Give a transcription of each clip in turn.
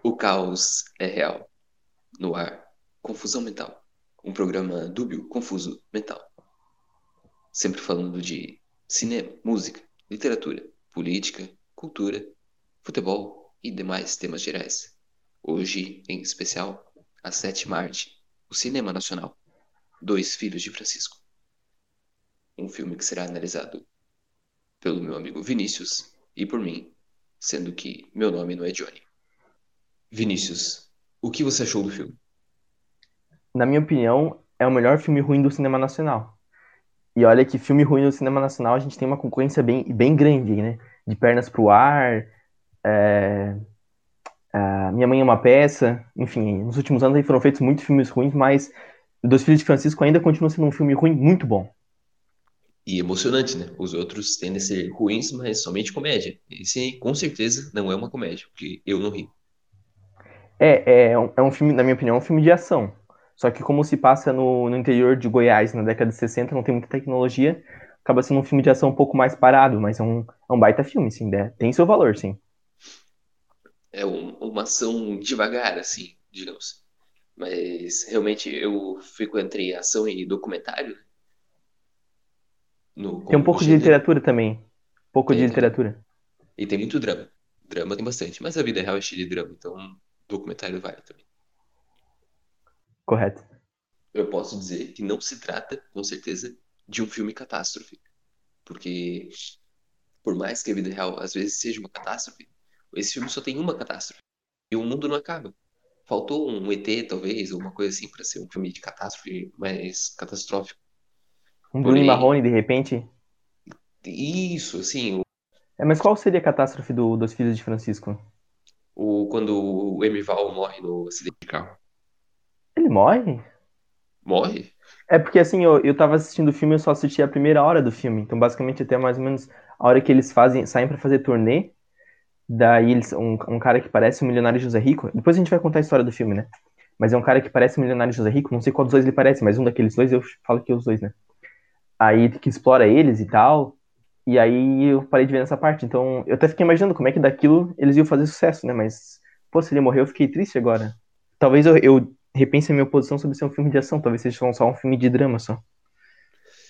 O caos é real. No ar, confusão mental. Um programa dúbio, confuso, mental. Sempre falando de cinema, música, literatura, política, cultura, futebol e demais temas gerais. Hoje, em especial, a sétima arte, o cinema nacional. Dois Filhos de Francisco. Um filme que será analisado pelo meu amigo Vinícius e por mim, sendo que meu nome não é Johnny. Vinícius, o que você achou do filme? Na minha opinião, é o melhor filme ruim do cinema nacional. E olha que filme ruim do cinema nacional a gente tem uma concorrência bem, bem grande, né? De Pernas pro Ar, é... é Minha Mãe é uma Peça, enfim, nos últimos anos aí foram feitos muitos filmes ruins, mas Dois Filhos de Francisco ainda continua sendo um filme ruim muito bom. E emocionante, né? Os outros tendem a ser ruins, mas somente comédia. Esse com certeza, não é uma comédia, porque eu não ri. É, é, um, é um filme, na minha opinião, é um filme de ação. Só que como se passa no, no interior de Goiás na década de 60, não tem muita tecnologia, acaba sendo um filme de ação um pouco mais parado, mas é um, é um baita filme, sim, né? tem seu valor, sim. É um, uma ação devagar, assim, digamos. Mas realmente eu fico entre ação e documentário. Né? No, tem um pouco de literatura também. Um pouco tem, de literatura. E tem muito drama. Drama tem bastante. Mas a vida real é cheia de drama, então documentário vale também. Correto. Eu posso dizer que não se trata, com certeza, de um filme catástrofe. Porque, por mais que a vida real às vezes seja uma catástrofe, esse filme só tem uma catástrofe. E o mundo não acaba. Faltou um ET, talvez, ou uma coisa assim, para ser um filme de catástrofe mais catastrófico. Um Bruno Marrone, de repente? Isso, assim. O... É, mas qual seria a catástrofe do, dos Filhos de Francisco? O, quando o Emival morre no acidente de carro. Ele morre? Morre? É porque assim, eu, eu tava assistindo o filme, eu só assisti a primeira hora do filme. Então, basicamente, até mais ou menos a hora que eles fazem, saem para fazer turnê. Daí eles, um, um cara que parece o milionário José Rico. Depois a gente vai contar a história do filme, né? Mas é um cara que parece o milionário José Rico. Não sei qual dos dois ele parece, mas um daqueles dois eu falo que é os dois, né? Aí que explora eles e tal. E aí eu parei de ver nessa parte. Então eu até fiquei imaginando como é que daquilo eles iam fazer sucesso, né? Mas, pô, se ele morreu, eu fiquei triste agora. Talvez eu, eu repense a minha posição sobre ser um filme de ação. Talvez seja só um filme de drama só.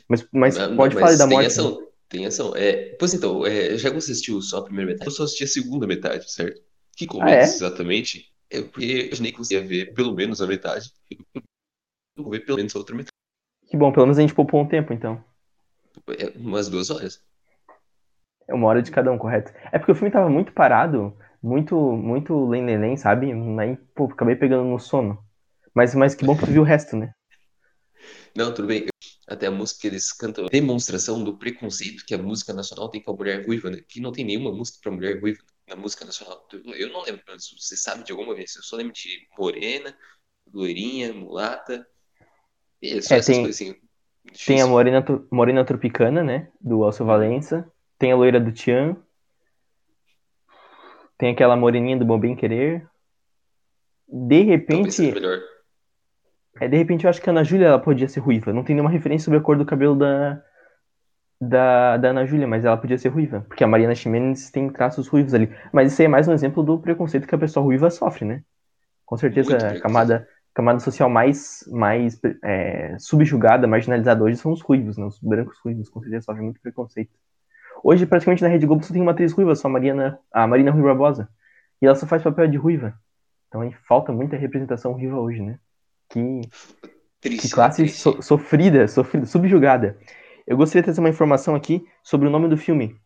Mas, mas não, pode não, falar mas da morte. Tem ação, tem ação. É, pois então, é, já que você assistiu só a primeira metade, eu só assisti a segunda metade, certo? Que começa ah, é? exatamente. É porque eu imaginei que você ia ver pelo menos a metade. Eu vou ver pelo menos a outra metade. Que bom, pelo menos a gente poupou um tempo, então. É umas duas horas. É uma hora de cada um, correto. É porque o filme tava muito parado, muito, muito lém, sabe? Aí, pô, acabei pegando no sono. Mas, mas que bom que tu viu o resto, né? Não, tudo bem. Até a música que eles cantam demonstração do preconceito que a música nacional tem com a mulher ruiva, né? Que não tem nenhuma música pra mulher ruiva na música nacional. Eu não lembro, você sabe de alguma vez. Eu só lembro de morena, loirinha, mulata. E só é, essas tem... Difícil. Tem a Morena, Morena Tropicana, né? Do Alcio Valença. Tem a loira do Tian. Tem aquela moreninha do Bom Bem Querer. De repente. É, de repente eu acho que a Ana Júlia ela podia ser ruiva. Não tem nenhuma referência sobre a cor do cabelo da, da, da Ana Júlia, mas ela podia ser ruiva. Porque a Mariana Ximenes tem traços ruivos ali. Mas isso aí é mais um exemplo do preconceito que a pessoa ruiva sofre, né? Com certeza a camada, camada social mais, mais é, subjugada, marginalizada hoje são os ruivos, né? Os brancos ruivos, com certeza sofrem muito preconceito. Hoje, praticamente, na Rede Globo só tem uma atriz ruiva, só a Mariana, a Marina Rui Barbosa. E ela só faz papel de ruiva. Então aí falta muita representação ruiva hoje, né? Que, triste, que classe so, sofrida, sofrida, subjugada. Eu gostaria de trazer uma informação aqui sobre o nome do filme.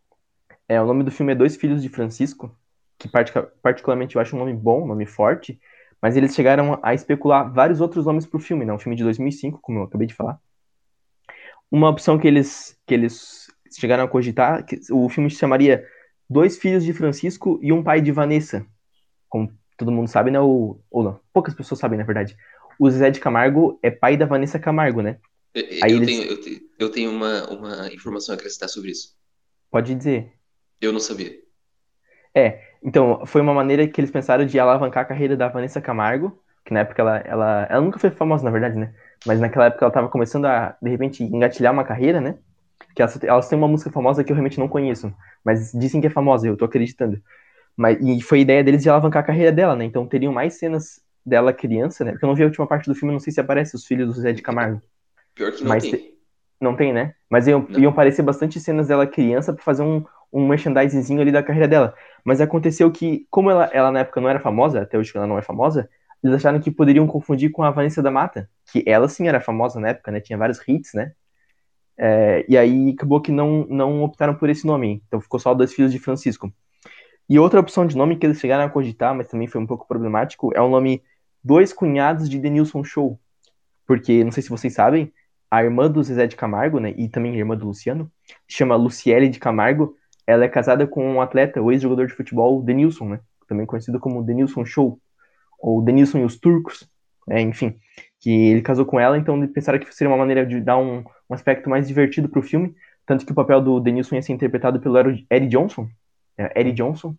É, o nome do filme é Dois Filhos de Francisco, que particularmente eu acho um nome bom, um nome forte, mas eles chegaram a especular vários outros nomes para o filme, né? Um filme de 2005, como eu acabei de falar. Uma opção que eles, que eles chegaram a cogitar que o filme se chamaria Dois Filhos de Francisco e um Pai de Vanessa. Como todo mundo sabe, né? O, ou não, poucas pessoas sabem, na verdade. O Zé de Camargo é pai da Vanessa Camargo, né? Eu, Aí eu eles... tenho, eu tenho, eu tenho uma, uma informação a acrescentar sobre isso. Pode dizer. Eu não sabia. É, então, foi uma maneira que eles pensaram de alavancar a carreira da Vanessa Camargo, que na época ela, ela, ela nunca foi famosa, na verdade, né? Mas naquela época ela estava começando a, de repente, engatilhar uma carreira, né? Que elas, elas têm uma música famosa que eu realmente não conheço, mas dizem que é famosa, eu tô acreditando. Mas, e foi ideia deles de alavancar a carreira dela, né? Então teriam mais cenas dela criança, né? Porque eu não vi a última parte do filme, não sei se aparece os filhos do Zé de Camargo. Pior que não Mas tem. Não tem, né? Mas iam, iam aparecer bastante cenas dela criança pra fazer um, um merchandisezinho ali da carreira dela. Mas aconteceu que, como ela, ela na época não era famosa, até hoje ela não é famosa, eles acharam que poderiam confundir com a Vanessa da Mata, que ela sim era famosa na época, né? Tinha vários hits, né? É, e aí acabou que não, não optaram por esse nome. Então ficou só Dois Filhos de Francisco. E outra opção de nome que eles chegaram a cogitar, mas também foi um pouco problemático, é o nome Dois Cunhados de Denilson Show. Porque, não sei se vocês sabem, a irmã do Zezé de Camargo, né, e também irmã do Luciano, chama Luciele de Camargo, ela é casada com um atleta, o ex-jogador de futebol Denilson, né, também conhecido como Denilson Show, ou Denilson e os Turcos, né, enfim, que ele casou com ela, então pensaram que seria uma maneira de dar um, um aspecto mais divertido pro filme, tanto que o papel do Denilson ia ser interpretado pelo Eddie Johnson, Eddie Johnson,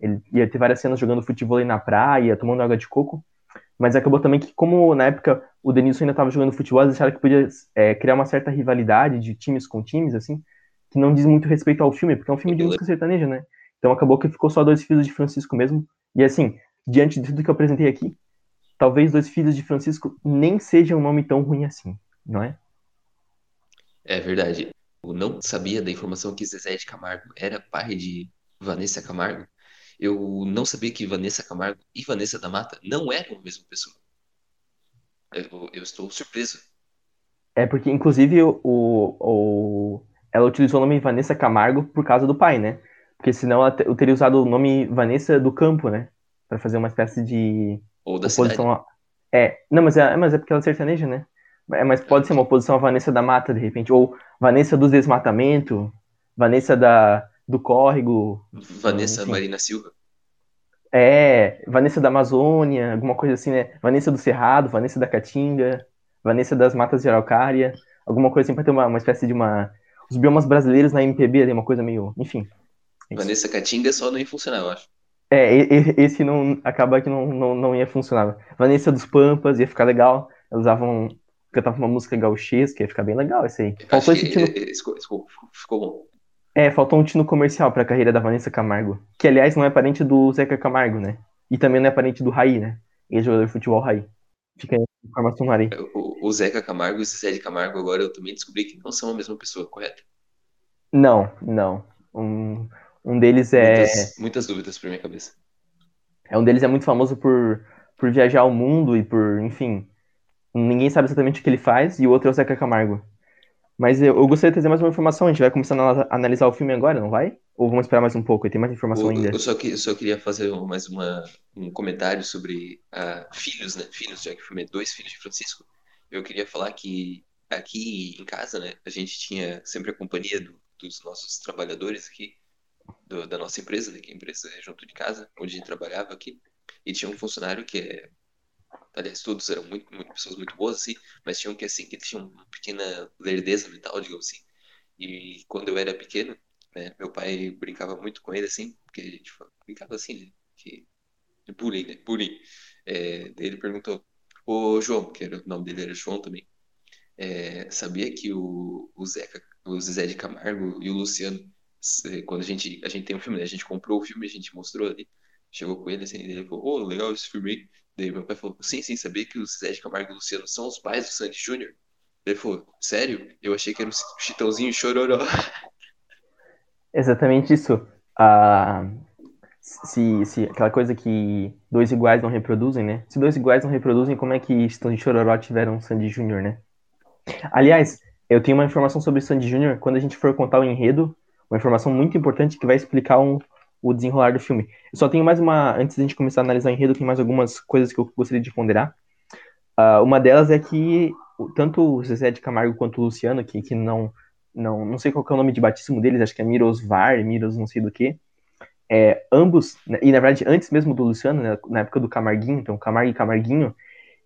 ele ia ter várias cenas jogando futebol na praia, tomando água de coco, mas acabou também que, como na época o Denilson ainda estava jogando futebol, eles acharam que podia é, criar uma certa rivalidade de times com times, assim, que não diz muito respeito ao filme, porque é um filme de música sertaneja, né? Então acabou que ficou só Dois Filhos de Francisco mesmo. E assim, diante de tudo que eu apresentei aqui, talvez Dois Filhos de Francisco nem seja um nome tão ruim assim, não é? É verdade. Eu não sabia da informação que Zezé de Camargo era pai de Vanessa Camargo eu não sabia que Vanessa Camargo e Vanessa da Mata não eram a mesma pessoa. Eu, eu estou surpreso. É porque, inclusive, o, o, ela utilizou o nome Vanessa Camargo por causa do pai, né? Porque senão ela teria usado o nome Vanessa do Campo, né? Pra fazer uma espécie de. Ou da oposição cidade. A... É, não, mas é, mas é porque ela é sertaneja, né? É, mas pode ser uma oposição a Vanessa da Mata, de repente. Ou Vanessa do Desmatamento, Vanessa da, do Córrego. Vanessa enfim. Marina Silva. É, Vanessa da Amazônia, alguma coisa assim, né? Vanessa do Cerrado, Vanessa da Caatinga, Vanessa das Matas de Araucária, alguma coisa assim pra ter uma, uma espécie de uma. Os biomas brasileiros na MPB ali, uma coisa meio. Enfim. É Vanessa Caatinga só não ia funcionar, eu acho. É, esse não acaba que não, não, não ia funcionar. Vanessa dos Pampas ia ficar legal. Eles usavam. Cantavam uma música gauchesca, ia ficar bem legal esse aí. Faltou esse tino... ficou, ficou bom. É, faltou um tino comercial pra carreira da Vanessa Camargo. Que, aliás, não é parente do Zeca Camargo, né? E também não é parente do Raí, né? Ex-jogador de futebol Raí. Fica aí a informação no Raí. O, o Zeca Camargo e o Zé de Camargo, agora eu também descobri que não são a mesma pessoa, correto? Não, não. Um, um deles é. Muitas, muitas dúvidas pra minha cabeça. É, um deles é muito famoso por, por viajar ao mundo e por, enfim. Ninguém sabe exatamente o que ele faz, e o outro é o Zeca Camargo. Mas eu, eu, gostaria de trazer mais uma informação. A gente vai começar a analisar o filme agora, não vai? Ou vamos esperar mais um pouco? Tem mais informação eu, ainda. Eu só, que, só queria fazer mais uma, um comentário sobre uh, filhos, né? Filhos, já que o filme é Dois Filhos de Francisco. Eu queria falar que aqui em casa, né? A gente tinha sempre a companhia do, dos nossos trabalhadores aqui, do, da nossa empresa, né? Que a empresa é junto de casa, onde a gente trabalhava aqui. E tinha um funcionário que é aliás, todos eram muito, muito pessoas muito boas, assim, mas tinham que, assim, que tinham uma pequena lerdeza mental, digamos assim. E quando eu era pequeno, né, meu pai brincava muito com ele, assim, porque a gente brincava assim, né, que, bullying, né, bullying. É, ele perguntou, ô João, que era, o nome dele era João também, é, sabia que o, o, Zeca, o Zezé de Camargo e o Luciano, quando a gente, a gente tem um filme, né, a gente comprou o filme, a gente mostrou ali, chegou com ele assim, ele falou, ô, oh, legal esse filme aí. Daí meu pai falou, sim, sim, sabia que o Zé de Camargo e o Luciano são os pais do Sandy Júnior? Ele falou, sério? Eu achei que era o Chitãozinho Chororó. Exatamente isso. Ah, se, se aquela coisa que dois iguais não reproduzem, né? Se dois iguais não reproduzem, como é que Chitãozinho Chororó tiveram Sandy Júnior, né? Aliás, eu tenho uma informação sobre Sandy Júnior. Quando a gente for contar o enredo, uma informação muito importante que vai explicar um, o desenrolar do filme. Eu só tenho mais uma, antes da gente começar a analisar o enredo, tem mais algumas coisas que eu gostaria de ponderar. Uh, uma delas é que tanto o Zezé de Camargo quanto o Luciano, que, que não, não, não sei qual é o nome de batismo deles, acho que é Mirosvar, Miros não sei do que, é, ambos, né, e na verdade antes mesmo do Luciano, né, na época do Camarguinho, então Camargo e Camarguinho,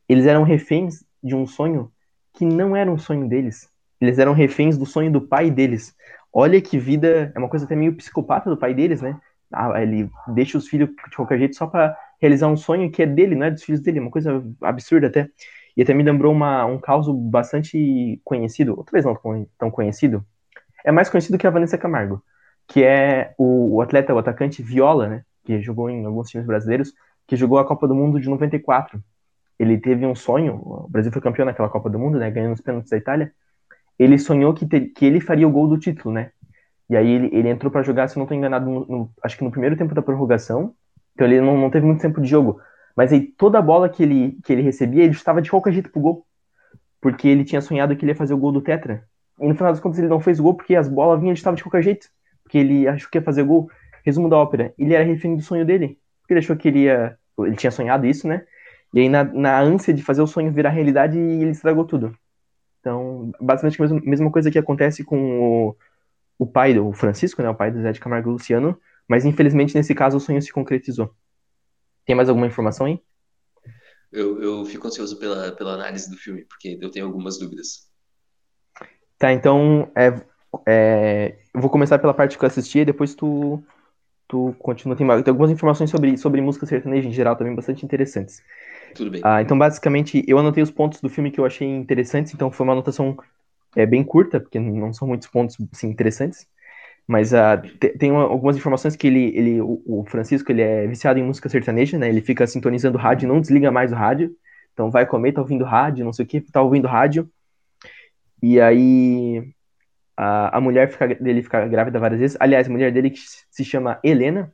eles eram reféns de um sonho que não era um sonho deles. Eles eram reféns do sonho do pai deles. Olha que vida, é uma coisa até meio psicopata do pai deles, né? Ah, ele deixa os filhos de qualquer jeito só para realizar um sonho que é dele, não é dos filhos dele, uma coisa absurda até. E até me lembrou uma, um caso bastante conhecido, outra vez não tão conhecido, é mais conhecido que a Vanessa Camargo, que é o, o atleta, o atacante Viola, né? que jogou em alguns times brasileiros, que jogou a Copa do Mundo de 94. Ele teve um sonho, o Brasil foi campeão naquela Copa do Mundo, né, ganhando os pênaltis da Itália. Ele sonhou que, te, que ele faria o gol do título, né? E aí ele, ele entrou para jogar, se não estou enganado, no, no, acho que no primeiro tempo da prorrogação. Então ele não, não teve muito tempo de jogo. Mas aí toda a bola que ele, que ele recebia, ele estava de qualquer jeito pro gol. Porque ele tinha sonhado que ele ia fazer o gol do Tetra. E no final das contas ele não fez o gol porque as bolas vinham, ele estava de qualquer jeito. Porque ele achou que ia fazer gol. Resumo da ópera. Ele era refém do sonho dele. Porque ele achou que ele ia. Ele tinha sonhado isso, né? E aí, na, na ânsia de fazer o sonho virar realidade, ele estragou tudo. Então, basicamente, a mesma, mesma coisa que acontece com o, o pai do Francisco, né? O pai do Zé de Camargo Luciano. Mas, infelizmente, nesse caso, o sonho se concretizou. Tem mais alguma informação aí? Eu, eu fico ansioso pela, pela análise do filme, porque eu tenho algumas dúvidas. Tá, então é, é, eu vou começar pela parte que eu assisti e depois tu, tu continua. Tem, tem algumas informações sobre, sobre música sertaneja em geral também bastante interessantes. Tudo bem. Ah, então, basicamente, eu anotei os pontos do filme que eu achei interessantes, então foi uma anotação é, bem curta, porque não são muitos pontos assim, interessantes. Mas uh, tem uma, algumas informações que ele, ele o, o, Francisco, ele é viciado em música sertaneja, né? Ele fica sintonizando rádio, não desliga mais o rádio. Então vai comer, tá ouvindo rádio, não sei o que, tá ouvindo rádio. E aí a, a mulher fica, dele fica grávida várias vezes. Aliás, a mulher dele que se chama Helena.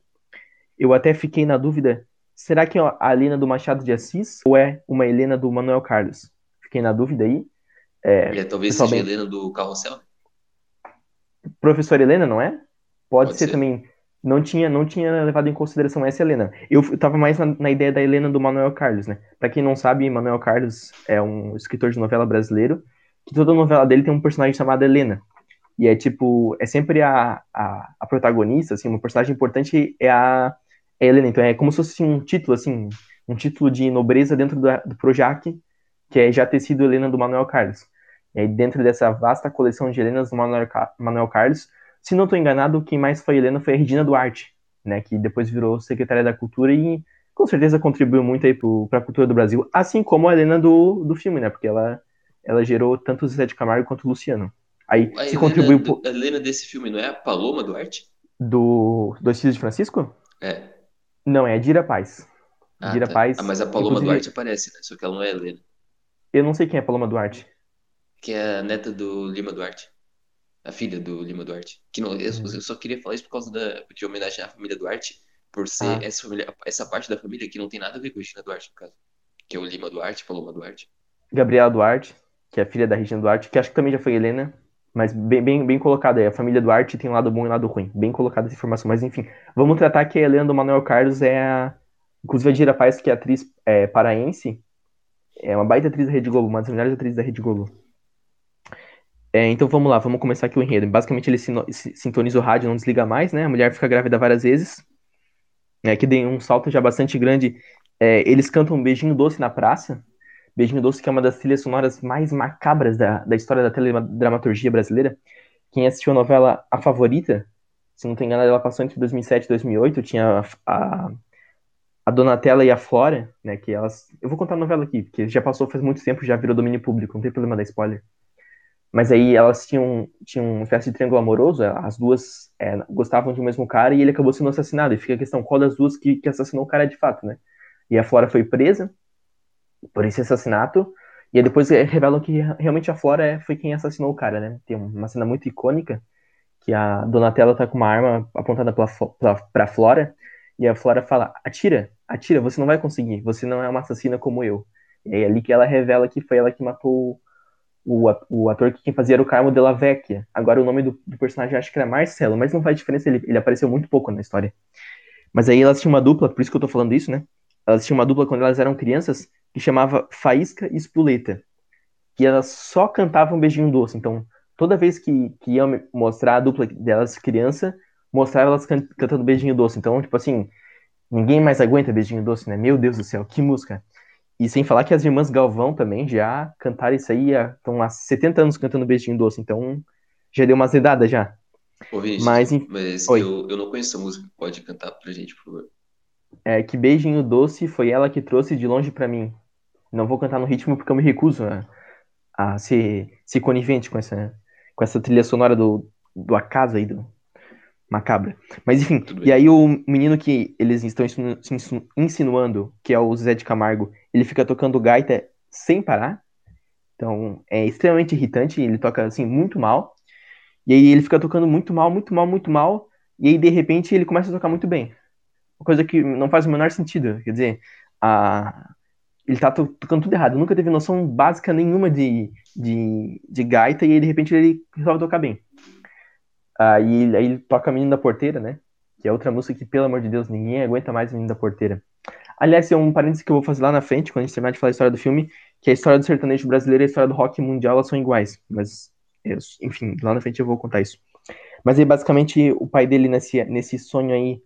Eu até fiquei na dúvida, será que é a Helena do Machado de Assis ou é uma Helena do Manuel Carlos? Fiquei na dúvida aí. É, é talvez seja a Helena do Carrossel. Professor Helena, não é? Pode, Pode ser, ser, também. Não tinha, não tinha levado em consideração essa Helena. Eu, eu tava mais na, na, ideia da Helena do Manuel Carlos, né? Pra quem não sabe, Manuel Carlos é um escritor de novela brasileiro, que toda novela dele tem um personagem chamado Helena. E é tipo, é sempre a, a, a protagonista, assim, uma personagem importante é a, é Helena. Então é como se fosse um título, assim, um título de nobreza dentro do, do Projac, que é já ter sido Helena do Manuel Carlos. E aí, dentro dessa vasta coleção de Helenas do Manuel, Manuel Carlos, se não estou enganado, quem mais foi Helena foi a Regina Duarte, né, que depois virou secretária da Cultura e com certeza contribuiu muito aí para a cultura do Brasil, assim como a Helena do, do filme, né, porque ela, ela gerou tanto o Zé de Camargo quanto o Luciano. Aí, a se Helena, contribuiu... Do, a Helena desse filme não é a Paloma Duarte? Do Dois Filhos de Francisco? É. Não, é a Dira Paz. Ah, Dira tá. Paz. Ah, mas a Paloma inclusive... Duarte aparece, né? Só que ela não é Helena. Eu não sei quem é a Paloma Duarte que é a neta do Lima Duarte. A filha do Lima Duarte. Que não, eu, uhum. eu só queria falar isso por causa da, de homenagem à família Duarte, por ser ah. essa, família, essa parte da família que não tem nada a ver com a Regina Duarte, no caso. Que é o Lima Duarte, Paloma Duarte. Gabriela Duarte, que é a filha da Regina Duarte, que acho que também já foi Helena, mas bem, bem, bem colocada aí. A família Duarte tem um lado bom e um lado ruim. Bem colocada essa informação. Mas enfim, vamos tratar que a Helena do Manuel Carlos é a. Inclusive a Dira Paz, que é atriz é, paraense, é uma baita atriz da Rede Globo, uma das melhores atrizes da Rede Globo. É, então vamos lá, vamos começar aqui o enredo. Basicamente ele sintoniza o rádio, não desliga mais, né? A mulher fica grávida várias vezes, né? Que tem um salto já bastante grande. É, eles cantam um Beijinho Doce na praça. Beijinho Doce que é uma das trilhas sonoras mais macabras da, da história da teledramaturgia brasileira. Quem assistiu a novela A Favorita, se não tem enganado, ela passou entre 2007 e 2008. Tinha a, a Donatella e a Flora, né? Que elas... Eu vou contar a novela aqui, porque já passou faz muito tempo, já virou domínio público, não tem problema da spoiler. Mas aí elas tinham, tinham uma espécie de triângulo amoroso, as duas é, gostavam de um mesmo cara e ele acabou sendo assassinado. E fica a questão, qual das duas que, que assassinou o cara de fato, né? E a Flora foi presa por esse assassinato, e aí depois revelam que realmente a Flora é, foi quem assassinou o cara, né? Tem uma cena muito icônica, que a Donatella tá com uma arma apontada pra, pra, pra Flora, e a Flora fala, atira, atira, você não vai conseguir, você não é uma assassina como eu. E aí é ali que ela revela que foi ela que matou o, o ator que quem fazia era o Carmo Della Vecchia. Agora o nome do, do, personagem acho que era Marcelo, mas não faz diferença, ele, ele apareceu muito pouco na história. Mas aí elas tinham uma dupla, por isso que eu tô falando isso, né? Elas tinham uma dupla quando elas eram crianças que chamava Faísca e Espuleta. E elas só cantavam Beijinho Doce. Então, toda vez que, que iam mostrar a dupla delas criança, mostrava elas can, cantando Beijinho Doce. Então, tipo assim, ninguém mais aguenta Beijinho Doce, né? Meu Deus do céu, que música. E sem falar que as irmãs Galvão também já cantaram isso aí, estão há 70 anos cantando Beijinho Doce, então já deu uma zedada já. Ô, Vinícius, mas, mas eu, eu não conheço essa música, pode cantar pra gente, por favor. É que Beijinho Doce foi ela que trouxe de longe para mim. Não vou cantar no ritmo porque eu me recuso a, a ser, ser conivente com essa, com essa trilha sonora do, do acaso aí, do, macabra. Mas enfim, e aí o menino que eles estão se insinuando, que é o Zé de Camargo, ele fica tocando gaita sem parar. Então é extremamente irritante, ele toca assim muito mal. E aí ele fica tocando muito mal, muito mal, muito mal. E aí de repente ele começa a tocar muito bem. Uma coisa que não faz o menor sentido. Quer dizer, a... ele tá tocando tudo errado. Nunca teve noção básica nenhuma de, de, de gaita. E aí de repente ele resolve tocar bem. Aí, aí ele toca Menino da Porteira, né? Que é outra música que, pelo amor de Deus, ninguém aguenta mais Menino da Porteira. Aliás, é um parênteses que eu vou fazer lá na frente, quando a gente terminar de falar a história do filme, que a história do sertanejo brasileiro e a história do rock mundial elas são iguais. Mas, enfim, lá na frente eu vou contar isso. Mas aí, basicamente, o pai dele, nesse, nesse sonho aí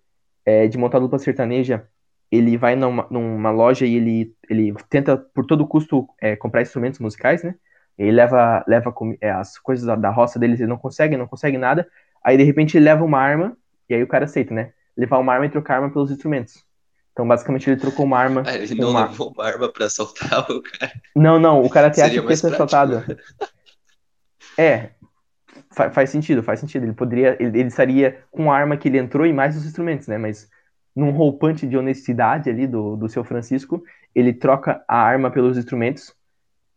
é, de montar dupla sertaneja, ele vai numa, numa, loja e ele, ele tenta, por todo custo, é, comprar instrumentos musicais, né? Ele leva, leva é, as coisas da, da roça deles, ele não consegue, não consegue nada. Aí, de repente, ele leva uma arma, e aí o cara aceita, né? Levar uma arma e trocar arma pelos instrumentos. Então, basicamente, ele trocou uma arma. Ah, ele não uma... levou uma arma pra assaltar o cara. Não, não, o cara até acha que ia ser assaltado. É, fa faz sentido, faz sentido. Ele poderia, ele, ele, estaria com a arma que ele entrou e mais os instrumentos, né? Mas num roupante de honestidade ali do, do seu Francisco, ele troca a arma pelos instrumentos,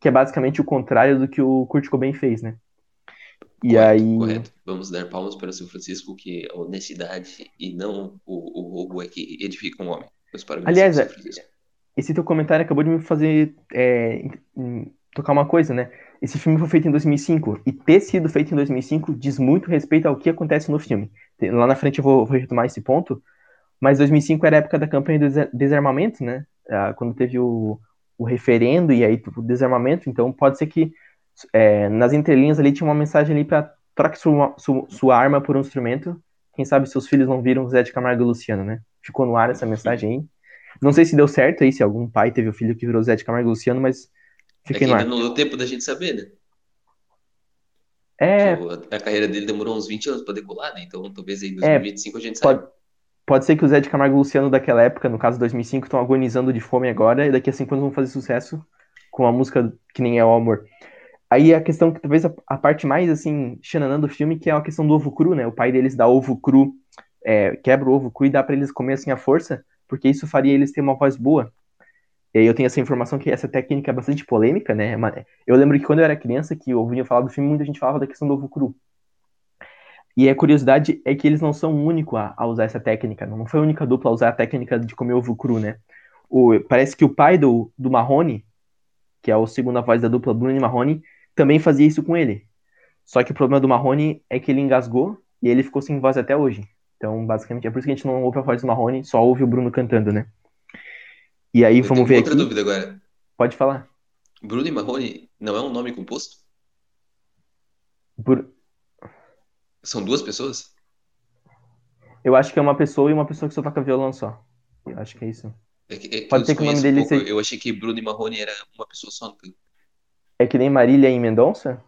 que é basicamente o contrário do que o Kurt Cobain fez, né? E correto, aí. Correto. Vamos dar palmas para o São Francisco, que a honestidade e não o, o roubo é que edifica um homem. Aliás, esse teu comentário acabou de me fazer é, tocar uma coisa, né? Esse filme foi feito em 2005 e ter sido feito em 2005 diz muito respeito ao que acontece no filme. Lá na frente eu vou, vou retomar esse ponto, mas 2005 era a época da campanha do desarmamento, né? Ah, quando teve o, o referendo e aí o desarmamento, então pode ser que é, nas entrelinhas ali tinha uma mensagem ali para troque sua, sua, sua, arma por um instrumento. Quem sabe seus filhos não viram Zé de Camargo e Luciano, né? Ficou no ar essa mensagem aí. Não sei se deu certo aí, se algum pai teve o um filho que virou Zé de Camargo e Luciano, mas fiquei é no ar. Não deu tempo da gente saber, né? É. A carreira dele demorou uns 20 anos para decolar, né? Então talvez aí em 2025 é, a gente saiba. Pode, pode ser que o Zé de Camargo e Luciano daquela época, no caso 2005, estão agonizando de fome agora e daqui a 5 anos vão fazer sucesso com uma música que nem é o amor. Aí a questão que talvez a, a, parte mais assim, xananã do filme, que é a questão do ovo cru, né? O pai deles dá ovo cru, é, quebra o ovo cru e dá para eles comer assim à força, porque isso faria eles ter uma voz boa. E aí eu tenho essa informação que essa técnica é bastante polêmica, né? Eu lembro que quando eu era criança, que ouvia falar do filme, muita gente falava da questão do ovo cru. E a curiosidade é que eles não são o único a, a usar essa técnica, não foi a única dupla a usar a técnica de comer ovo cru, né? O, parece que o pai do, do Marrone, que é o segundo voz da dupla Bruno e Marrone, também fazia isso com ele. Só que o problema do Marrone é que ele engasgou e ele ficou sem voz até hoje. Então, basicamente, é por isso que a gente não ouve a voz do Marrone, só ouve o Bruno cantando, né? E aí, Eu vamos ver outra aqui. outra dúvida agora. Pode falar. Bruno e Marrone não é um nome composto? Por... São duas pessoas? Eu acho que é uma pessoa e uma pessoa que só toca violão só. Eu acho que é isso. É que, é que Pode ser que o nome dele um seja... Eu achei que Bruno e Marrone era uma pessoa só. É que nem Marília em Mendonça?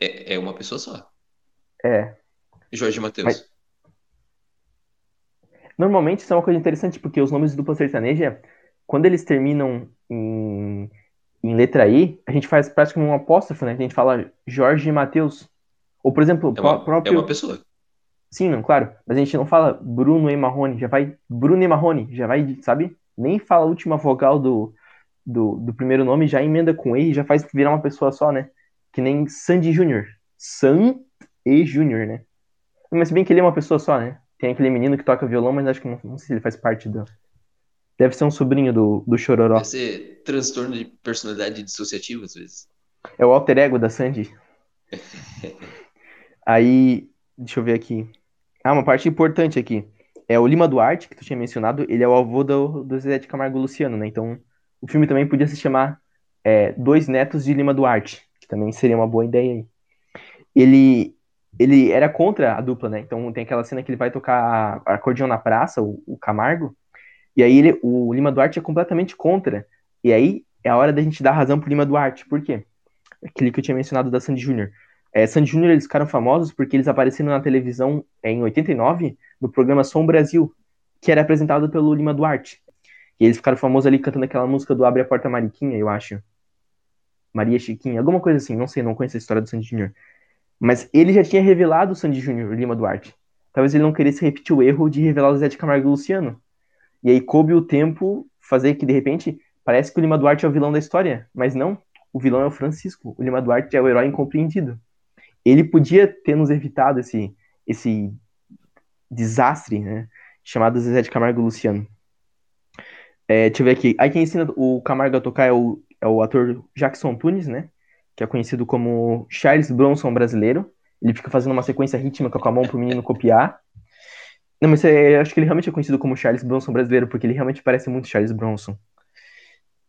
É, é uma pessoa só. É. Jorge Matheus. Mas... Normalmente isso é uma coisa interessante, porque os nomes de dupla sertaneja, quando eles terminam em, em letra I, a gente faz praticamente um apóstrofo, né? A gente fala Jorge e Matheus. Ou, por exemplo, é uma, próprio... É uma pessoa. Sim, não, claro. Mas a gente não fala Bruno e Marrone, já vai Bruno e Marrone, já vai, sabe? Nem fala a última vogal do, do, do primeiro nome, já emenda com E e já faz virar uma pessoa só, né? Que nem Sandy Júnior. San e Júnior, né? Mas se bem que ele é uma pessoa só, né? Tem aquele menino que toca violão, mas acho que não, não sei se ele faz parte do. Deve ser um sobrinho do, do Chororó. Deve ser transtorno de personalidade dissociativa, às vezes. É o alter ego da Sandy. Aí, deixa eu ver aqui. Ah, uma parte importante aqui. É o Lima Duarte, que tu tinha mencionado, ele é o avô do, do Zé de Camargo Luciano, né? Então, o filme também podia se chamar é, Dois Netos de Lima Duarte, que também seria uma boa ideia aí. Ele, ele era contra a dupla, né? Então tem aquela cena que ele vai tocar acordeão na praça, o, o Camargo, e aí ele, o Lima Duarte é completamente contra. E aí é a hora da gente dar razão pro Lima Duarte. Por quê? Aquele que eu tinha mencionado da Sandy Júnior. É, Sandy Júnior eles ficaram famosos porque eles apareceram na televisão é, em 89 no programa Som Brasil, que era apresentado pelo Lima Duarte. E eles ficaram famosos ali cantando aquela música do Abre a Porta Mariquinha, eu acho. Maria Chiquinha, alguma coisa assim, não sei, não conheço a história do Sandy Júnior. Mas ele já tinha revelado o Sandy Júnior, Lima Duarte. talvez ele não queresse repetir o erro de revelar o Zé de Camargo e Luciano. E aí coube o tempo fazer que, de repente, parece que o Lima Duarte é o vilão da história, mas não. O vilão é o Francisco. O Lima Duarte é o herói incompreendido. Ele podia ter nos evitado esse, esse desastre, né? Chamado Zé de Camargo e Luciano. É, deixa eu ver aqui. Aí quem ensina o Camargo a tocar é o, é o ator Jackson Tunes, né? Que é conhecido como Charles Bronson brasileiro. Ele fica fazendo uma sequência rítmica com a mão pro menino copiar. Não, mas é, acho que ele realmente é conhecido como Charles Bronson brasileiro, porque ele realmente parece muito Charles Bronson.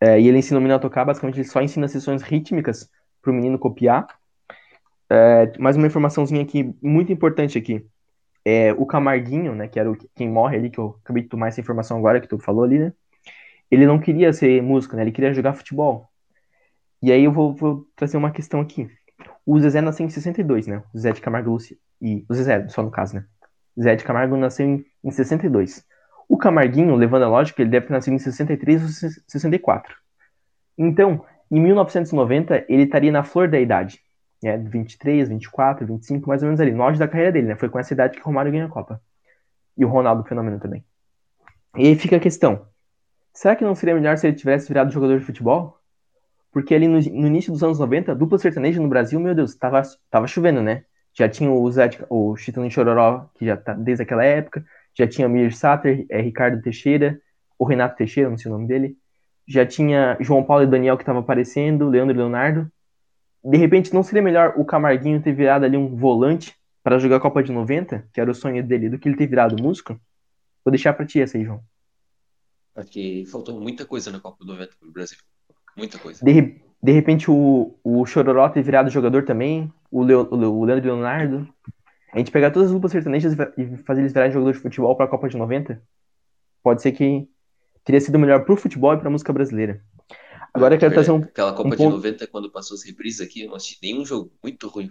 É, e ele ensina o menino a tocar, basicamente ele só ensina sessões rítmicas pro menino copiar. É, mais uma informaçãozinha aqui, muito importante aqui. É, o Camarguinho, né, que era o, quem morre ali, que eu acabei de tomar essa informação agora que tu falou ali, né? Ele não queria ser músico, né? Ele queria jogar futebol. E aí eu vou, vou trazer uma questão aqui. O Zezé nasceu em 62, né? O Zé de Camargo Lúcia. E o Zezé, só no caso, né? Zé de Camargo nasceu em, em 62. O Camarguinho, levando a lógica, ele deve ter nascido em 63 ou 64. Então, em 1990, ele estaria na flor da idade. Né? 23, 24, 25, mais ou menos ali, no auge da carreira dele, né? Foi com essa idade que o Romário ganhou a Copa. E o Ronaldo Fenômeno também. E aí fica a questão. Será que não seria melhor se ele tivesse virado jogador de futebol? Porque ali no, no início dos anos 90, dupla sertaneja no Brasil, meu Deus, tava, tava chovendo, né? Já tinha o, Zé, o Chitão Chororó, que já tá desde aquela época. Já tinha Mir Sater, é, Ricardo Teixeira, o Renato Teixeira, não sei o nome dele. Já tinha João Paulo e Daniel que tava aparecendo, Leandro e Leonardo. De repente, não seria melhor o Camarguinho ter virado ali um volante para jogar a Copa de 90, que era o sonho dele, do que ele ter virado músico? Vou deixar para ti essa aí, João. Acho que faltou muita coisa na Copa de 90 pro Brasil. Muita coisa. De, de repente, o, o Chororó ter virado jogador também, o, Leo, o Leandro Leonardo. A gente pegar todas as duplas sertanejas e fazer eles virarem jogador de futebol para a Copa de 90, pode ser que teria sido melhor pro futebol e pra música brasileira. Agora eu quero trazer um. Aquela Copa um de ponto... 90, quando passou as reprises aqui, eu não assisti nenhum jogo muito ruim.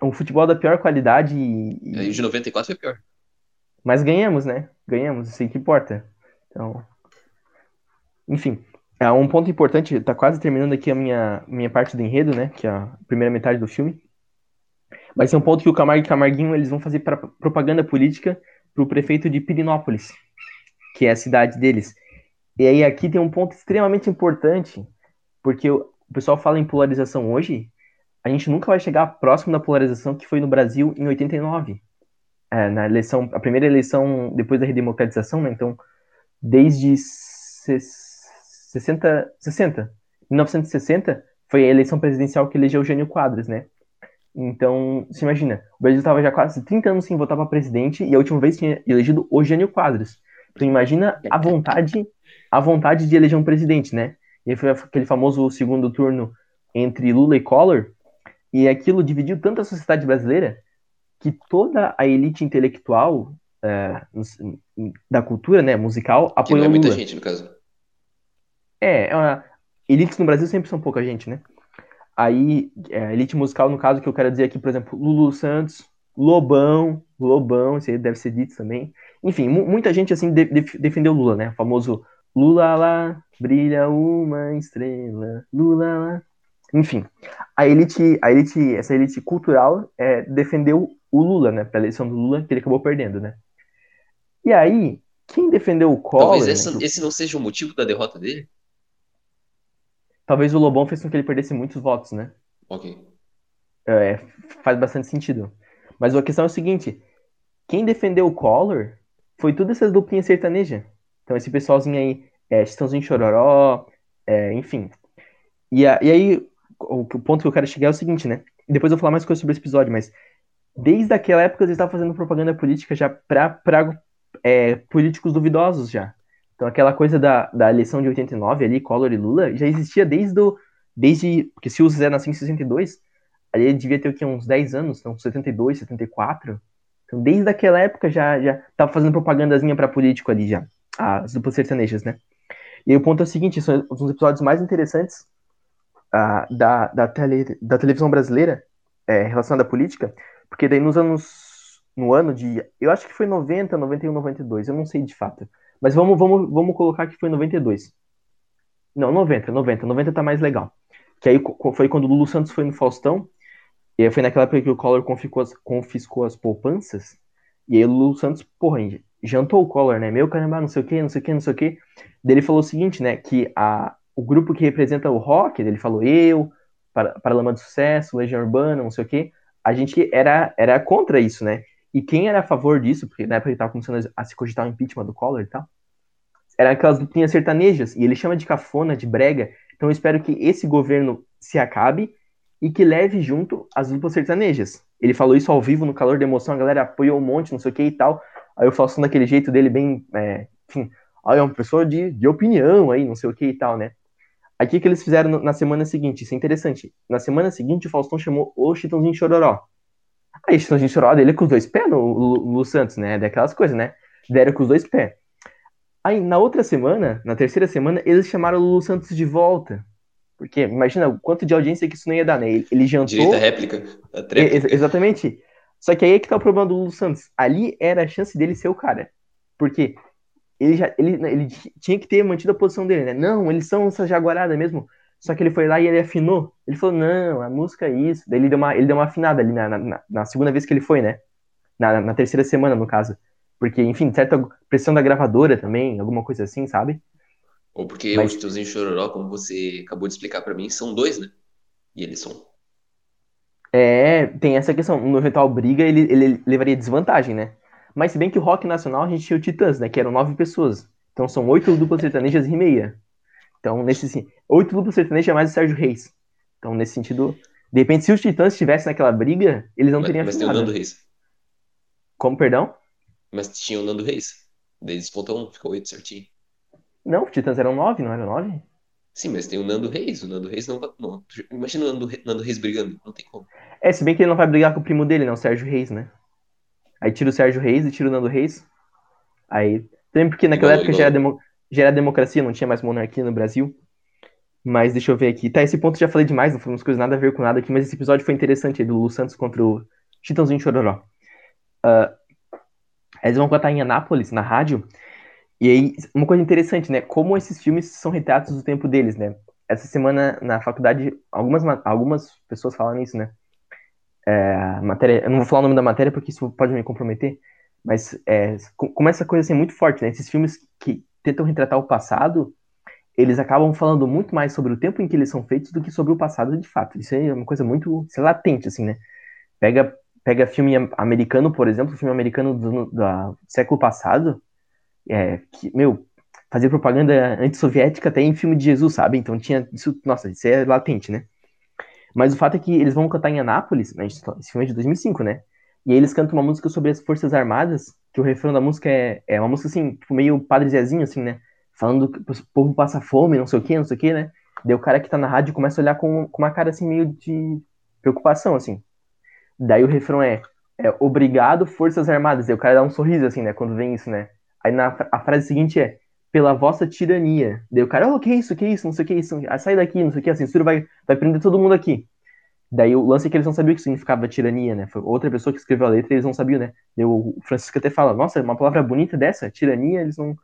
Um futebol da pior qualidade e. E de 94 foi pior. Mas ganhamos, né? Ganhamos, isso aí que importa. Então. Enfim. É um ponto importante, tá quase terminando aqui a minha, minha parte do enredo, né? Que é a primeira metade do filme. Vai ser um ponto que o Camargo e Camarguinho eles vão fazer para propaganda política pro prefeito de Pirinópolis, que é a cidade deles. E aí aqui tem um ponto extremamente importante, porque o pessoal fala em polarização hoje, a gente nunca vai chegar próximo da polarização que foi no Brasil em 89. É, na eleição, a primeira eleição depois da redemocratização, né? Então, desde 60, 60, 1960 foi a eleição presidencial que elegeu Jânio Quadros, né? Então, se imagina, o Brasil estava já quase 30 anos sem votar para presidente e a última vez tinha elegido o Jânio Quadros. Então, imagina a vontade a vontade de eleger um presidente, né? E foi aquele famoso segundo turno entre Lula e Collor, e aquilo dividiu tanto a sociedade brasileira que toda a elite intelectual é, da cultura, né, musical, apoiou que não é muita Lula. gente, no caso. É, é elites no Brasil sempre são pouca gente, né? Aí, é, elite musical, no caso, que eu quero dizer aqui, por exemplo, Lulu Santos, Lobão, Lobão, isso aí deve ser dito também. Enfim, muita gente, assim, de defendeu Lula, né? O famoso Lula lá, brilha uma estrela, Lula lá. Enfim, a elite, a elite, essa elite cultural é, defendeu o Lula, né, para a eleição do Lula, que ele acabou perdendo, né? E aí, quem defendeu o Collor... Talvez essa, né, esse não seja o motivo da derrota dele? Talvez o Lobão fez com que ele perdesse muitos votos, né? Ok. É, faz bastante sentido. Mas a questão é o seguinte, quem defendeu o Collor foi todas essas duplinhas sertanejas. Então, esse pessoalzinho aí, é, Chitãozinho Chororó, é, enfim. E, a, e aí, o, o, ponto que eu quero chegar é o seguinte, né? Depois eu vou falar mais coisas sobre esse episódio, mas desde aquela época eles estavam fazendo propaganda política já para é, políticos duvidosos já. Então, aquela coisa da, da eleição de 89 ali, Collor e Lula, já existia desde o, desde, porque se o Zé nasceu em 62, ali ele devia ter o uns 10 anos, então 72, 74. Então, desde aquela época já já tava fazendo propagandazinha para político ali já as duplas sertanejas, né? E o ponto é o seguinte, são os episódios mais interessantes uh, da, da, tele, da televisão brasileira é, relacionada à política, porque daí nos anos, no ano de, eu acho que foi 90, 91, 92, eu não sei de fato, mas vamos, vamos, vamos colocar que foi 92. Não, 90, 90, 90 tá mais legal. Que aí foi quando o Lulu Santos foi no Faustão, e aí foi naquela época que o Collor confiscou as, confiscou as poupanças, E aí o Lulu Santos, porra, jantou o Collor, né? Meu caramba, não sei o que, não sei o que, não sei o que. Daí ele falou o seguinte, né? Que a, o grupo que representa o rock, ele falou eu, para, Paralama do Sucesso, Legião Urbana, não sei o que, a gente era, era contra isso, né? E quem era a favor disso, porque na época ele tava começando a se cogitar o impeachment do Collor e tal, era aquelas duplinhas sertanejas, e ele chama de cafona, de brega. Então eu espero que esse governo se acabe e que leve junto as duplas sertanejas. Ele falou isso ao vivo, no calor da emoção, a galera apoiou um monte, não sei o que e tal. Aí eu faço daquele jeito dele bem, é, enfim, aí é uma pessoa de, de opinião aí, não sei o que e tal, né? Aqui que eles fizeram na semana seguinte, isso é interessante. Na semana seguinte, o Faustão chamou o Chitãozinho Chororó. Aí, Chitãozinho Chororó dele com os dois pés no Lu Santos, né? Daquelas coisas, né? Deram com os dois pés. Aí, na outra semana, na terceira semana, eles chamaram o Lulu Santos de volta. Porque, imagina o quanto de audiência que isso não ia dar, né? Ele, ele jantou... Direito à réplica. A ex exatamente. Só que aí é que tá o problema do Lulu Santos. Ali era a chance dele ser o cara. Porque ele já ele, né, ele tinha que ter mantido a posição dele, né? Não, eles são essa jaguarada mesmo. Só que ele foi lá e ele afinou. Ele falou, não, a música é isso. Daí ele deu uma, ele deu uma afinada ali na, na, na segunda vez que ele foi, né? Na, na, terceira semana, no caso. Porque, enfim, certa pressão da gravadora também, alguma coisa assim, sabe? Ou porque Mas... o Tiozinho Chororó, como você acabou de explicar para mim, são dois, né? E eles são. É, tem essa questão. No eventual briga, ele, ele levaria desvantagem, né? Mas se bem que o rock nacional a gente tinha o Titãs, né? Que eram nove pessoas. Então são oito duplas sertanejas e meia. Então, nesse oito duplas sertanejas mais o Sérgio Reis. Então, nesse sentido, de repente, se os Titãs estivessem naquela briga, eles não mas, teriam Mas tem o Nando Reis. Como, perdão? Mas tinha o Nando Reis. Daí despontou um, ficou oito certinho. Não, Titãs eram nove, não eram nove? Sim, mas tem o Nando Reis. O Nando Reis não vai. Não. Imagina o Nando, Nando Reis brigando. Não tem como. É, se bem que ele não vai brigar com o primo dele, não, o Sérgio Reis, né? Aí tira o Sérgio Reis e tira o Nando Reis. Aí. Também porque naquela igual, época igual. Já, era demo, já era democracia, não tinha mais monarquia no Brasil. Mas deixa eu ver aqui. Tá, esse ponto já falei demais, não umas coisas nada a ver com nada aqui, mas esse episódio foi interessante aí, do Lu Santos contra o Chitãozinho Chororó. Uh, eles vão cantar em Anápolis, na rádio. E aí, uma coisa interessante, né? Como esses filmes são retratos do tempo deles, né? Essa semana na faculdade, algumas, algumas pessoas falaram isso, né? é, matéria, eu não vou falar o nome da matéria porque isso pode me comprometer, mas é, como essa coisa assim, muito forte, né? Esses filmes que tentam retratar o passado, eles acabam falando muito mais sobre o tempo em que eles são feitos do que sobre o passado de fato. Isso é uma coisa muito latente, assim, né? Pega, pega filme americano, por exemplo, filme americano do, do século passado, é, que, meu, fazia propaganda antissoviética até em filme de Jesus, sabe? Então tinha isso, nossa, isso é latente, né? Mas o fato é que eles vão cantar em Anápolis, né, esse filme é de 2005, né? E aí eles cantam uma música sobre as Forças Armadas, que o refrão da música é, é uma música assim, tipo, meio Padre Zezinho, assim, né? Falando que o povo passa fome, não sei o quê, não sei o quê, né? Daí o cara que tá na rádio começa a olhar com, com uma cara assim, meio de preocupação, assim. Daí o refrão é, é Obrigado, Forças Armadas. Daí o cara dá um sorriso, assim, né? Quando vem isso, né? Aí na, a frase seguinte é pela vossa tirania. Daí o cara, oh, que isso, que isso, não sei o que isso, ah, sai daqui, não sei o que, a censura vai, vai prender todo mundo aqui. Daí o lance é que eles não sabiam o que significava tirania, né? Foi outra pessoa que escreveu a letra e eles não sabiam, né? Daí o Francisco até fala, nossa, uma palavra bonita dessa, tirania, eles não,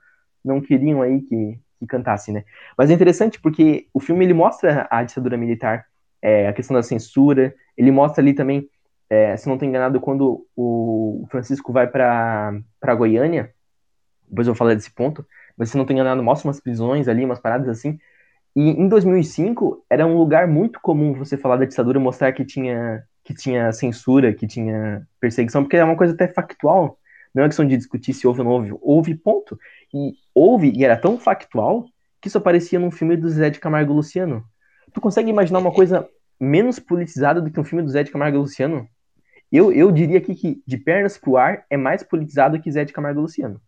não queriam aí que, que cantasse, né? Mas é interessante porque o filme ele mostra a ditadura militar, é, a questão da censura, ele mostra ali também, é, se não estou enganado, quando o Francisco vai para Goiânia, depois eu vou falar desse ponto, mas se não tenho enganado, mostra umas prisões ali, umas paradas assim. E em 2005 era um lugar muito comum você falar da ditadura, mostrar que tinha que tinha censura, que tinha perseguição, porque é uma coisa até factual. Não é questão de discutir se houve ou não houve. Houve, ponto. E houve, e era tão factual, que isso aparecia num filme do Zé de Camargo Luciano. Tu consegue imaginar uma coisa menos politizada do que um filme do Zé de Camargo Luciano? Eu, eu diria aqui que De Pernas pro Ar é mais politizado que Zé de Camargo Luciano.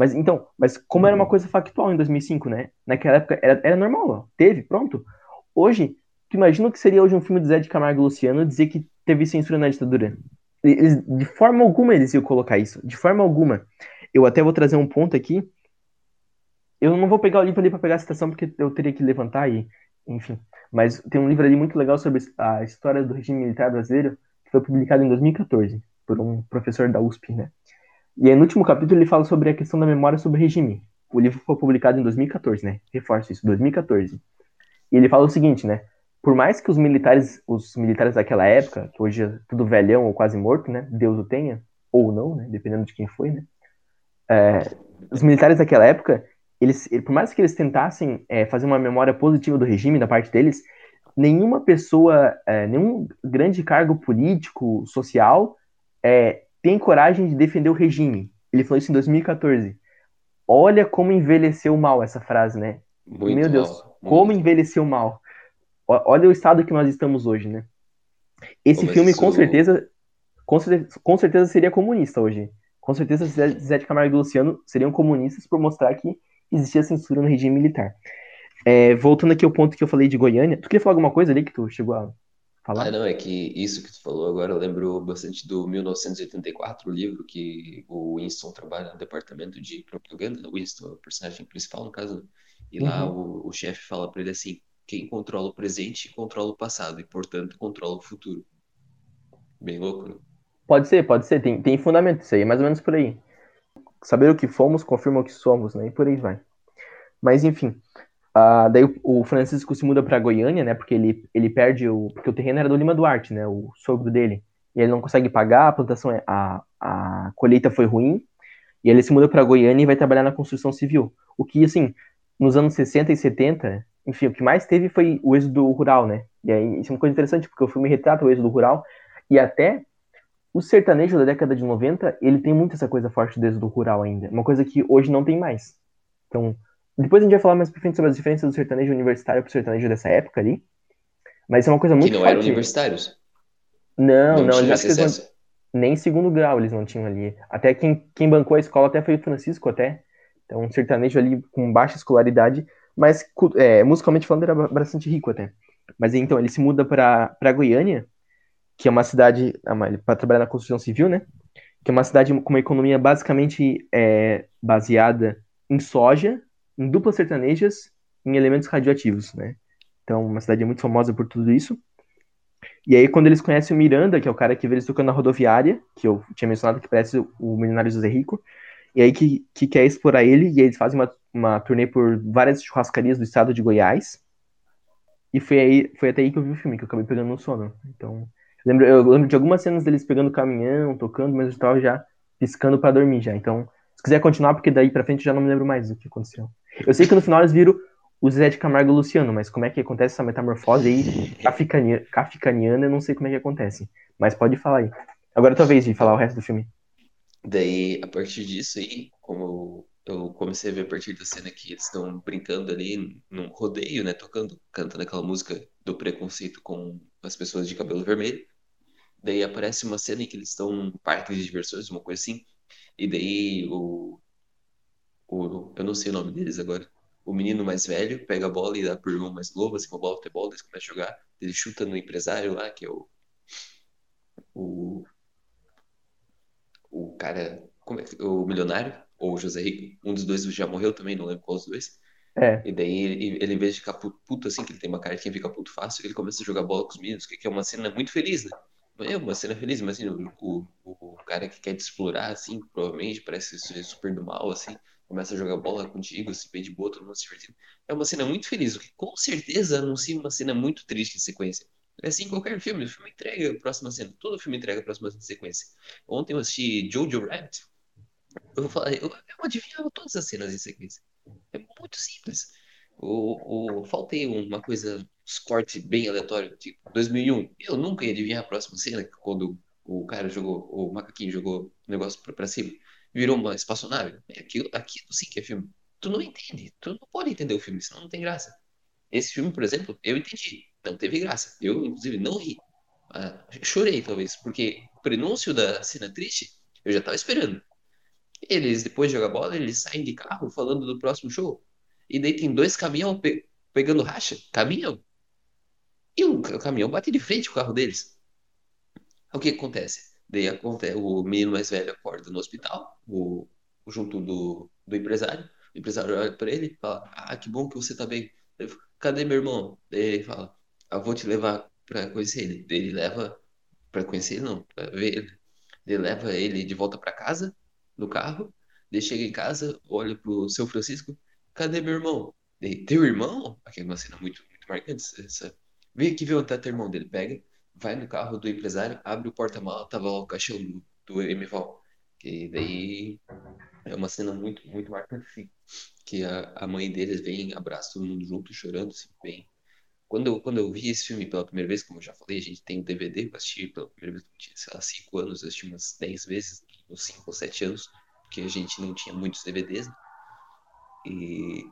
Mas então, mas como era uma uhum. coisa factual em 2005, né? Naquela época era, era normal, ó. teve, pronto. Hoje, tu imagina o que seria hoje um filme do Zé de Camargo e Luciano dizer que teve censura na ditadura? Eles, de forma alguma eles iam colocar isso, de forma alguma. Eu até vou trazer um ponto aqui. Eu não vou pegar o livro ali para pegar a citação porque eu teria que levantar e, enfim. Mas tem um livro ali muito legal sobre a história do regime militar brasileiro que foi publicado em 2014 por um professor da USP, né? E aí, no último capítulo, ele fala sobre a questão da memória sobre o regime. O livro foi publicado em 2014, né? Reforço isso, 2014. E ele fala o seguinte, né? Por mais que os militares, os militares daquela época, que hoje é tudo velhão ou quase morto, né? Deus o tenha, ou não, né? Dependendo de quem foi, né? É, os militares daquela época, eles, por mais que eles tentassem é, fazer uma memória positiva do regime da parte deles, nenhuma pessoa, é, nenhum grande cargo político, social, é, tem coragem de defender o regime. Ele falou isso em 2014. Olha como envelheceu mal essa frase, né? Muito Meu Deus, mal, como envelheceu mal. Olha o estado que nós estamos hoje, né? Esse filme, com certeza, com certeza, com certeza seria comunista hoje. Com certeza, Zé de Camargo e Luciano seriam comunistas por mostrar que existia censura no regime militar. É, voltando aqui ao ponto que eu falei de Goiânia, tu queria falar alguma coisa ali que tu chegou a falar? Ah, não, é que isso que tu falou agora eu lembro bastante do 1984, o livro que o Winston trabalha no departamento de propaganda, o Winston é o personagem principal, no caso, e lá uhum. o, o chefe fala para ele assim, quem controla o presente controla o passado, e portanto controla o futuro. Bem louco, né? Pode ser, pode ser, tem, tem fundamento isso aí, é mais ou menos por aí. Saber o que fomos confirma o que somos, né? E por aí vai. Mas enfim, uh, daí o, Francisco se muda para Goiânia, né? Porque ele, ele perde o. Porque o terreno era do Lima Duarte, né? O sogro dele. E ele não consegue pagar, a plantação, é, a, a colheita foi ruim. E ele se muda para Goiânia e vai trabalhar na construção civil. O que, assim, nos anos 60 e 70, enfim, o que mais teve foi o êxodo rural, né? E aí, isso é uma coisa interessante, porque o filme retrata o êxodo rural. E até o sertanejo da década de 90, ele tem muito essa coisa forte desde o rural ainda. Uma coisa que hoje não tem mais. Então, depois a gente vai falar mais pra frente sobre as diferenças do sertanejo universitário pro sertanejo dessa época ali. Mas é uma coisa muito Que não eram universitários. Não, não, não eles não, nem segundo grau eles não tinham ali. Até quem, quem bancou a escola até foi o Francisco até. Então, um sertanejo ali com baixa escolaridade, mas é, musicalmente falando era bastante rico até. Mas então, ele se muda para Goiânia, que é uma cidade para trabalhar na construção civil, né? Que é uma cidade com uma economia basicamente é, baseada em soja, em duplas sertanejas, em elementos radioativos, né? Então, uma cidade muito famosa por tudo isso. E aí, quando eles conhecem o Miranda, que é o cara que vê eles tocando na rodoviária, que eu tinha mencionado que parece o milionário José Rico, e aí que, que quer explorar ele, e eles fazem uma, uma turnê por várias churrascarias do estado de Goiás. E foi, aí, foi até aí que eu vi o filme, que eu acabei pegando no sono. Então, Lembro, eu lembro de algumas cenas deles pegando caminhão, tocando, mas eu estava já piscando para dormir já. Então, se quiser continuar, porque daí pra frente eu já não me lembro mais do que aconteceu. Eu sei que no final eles viram o Zé de Camargo e o Luciano, mas como é que acontece essa metamorfose aí kafkaniana, kafkaniana, eu não sei como é que acontece. Mas pode falar aí. Agora é tua vez de falar o resto do filme. Daí, a partir disso aí, como eu comecei a ver a partir da cena que eles estão brincando ali num rodeio, né, tocando, cantando aquela música do preconceito com as pessoas de cabelo vermelho. Daí aparece uma cena em que eles estão num parque de diversões, uma coisa assim. E daí o, o. Eu não sei o nome deles agora. O menino mais velho pega a bola e dá pro irmão mais novo, assim, bola de futebol, eles começam a jogar. Ele chuta no empresário lá, que é o. O. O cara. Como é que. O milionário, ou o José Rico. Um dos dois já morreu também, não lembro qual os dois. É. E daí ele, ele, em vez de ficar puto assim, que ele tem uma cara de quem fica puto fácil, ele começa a jogar bola com os meninos, que é uma cena muito feliz, né? É uma cena feliz, mas assim, o, o, o cara que quer te explorar, assim, provavelmente parece super do mal, assim, começa a jogar bola contigo, se bem de boa, todo mundo se divertindo. É uma cena muito feliz, o que com certeza anuncia uma cena muito triste em sequência. É assim qualquer filme, o filme entrega a próxima cena, todo filme entrega a próxima sequência. Ontem eu assisti Jojo Rabbit, eu falar, eu, eu adivinhava todas as cenas em sequência. É muito simples. O, o, faltei uma coisa, uns cortes bem aleatórios, tipo 2001. Eu nunca ia adivinhar a próxima cena, quando o cara jogou, o macaquinho jogou o negócio pra, pra cima, virou uma espaçonave. É aquilo, aquilo sim que é filme. Tu não entende, tu não pode entender o filme, senão não tem graça. Esse filme, por exemplo, eu entendi, não teve graça. Eu, inclusive, não ri. Ah, chorei, talvez, porque o prenúncio da cena triste eu já tava esperando. Eles, depois de jogar bola, eles saem de carro falando do próximo show. E daí tem dois caminhão pe pegando racha. Caminhão. E o caminhão bate de frente com o carro deles. O que acontece? Daí acontece, o menino mais velho acorda no hospital, o, junto do, do empresário. O empresário olha pra ele e fala: Ah, que bom que você tá bem. Ele fala, Cadê meu irmão? Daí ele fala: ah, vou te levar pra conhecer ele. Daí ele leva. Pra conhecer ele, não, pra ver ele. Ele leva ele de volta pra casa no carro, daí chega em casa, olha pro seu Francisco, cadê meu irmão? Daí, teu irmão? Aqui é uma cena muito, muito marcante. Essa... Vem aqui ver onde tá teu irmão dele. Pega, vai no carro do empresário, abre o porta-mala, tava lá o caixão do, do. Que daí é uma cena muito, muito marcante, assim. Que a, a mãe deles vem, abraça todo mundo junto, chorando, assim, bem. Quando eu, quando eu vi esse filme pela primeira vez, como eu já falei, a gente tem um DVD, eu assisti pela primeira vez, tinha, sei lá, 5 anos, eu assisti umas 10 vezes, uns 5 ou 7 anos, porque a gente não tinha muitos DVDs, né? E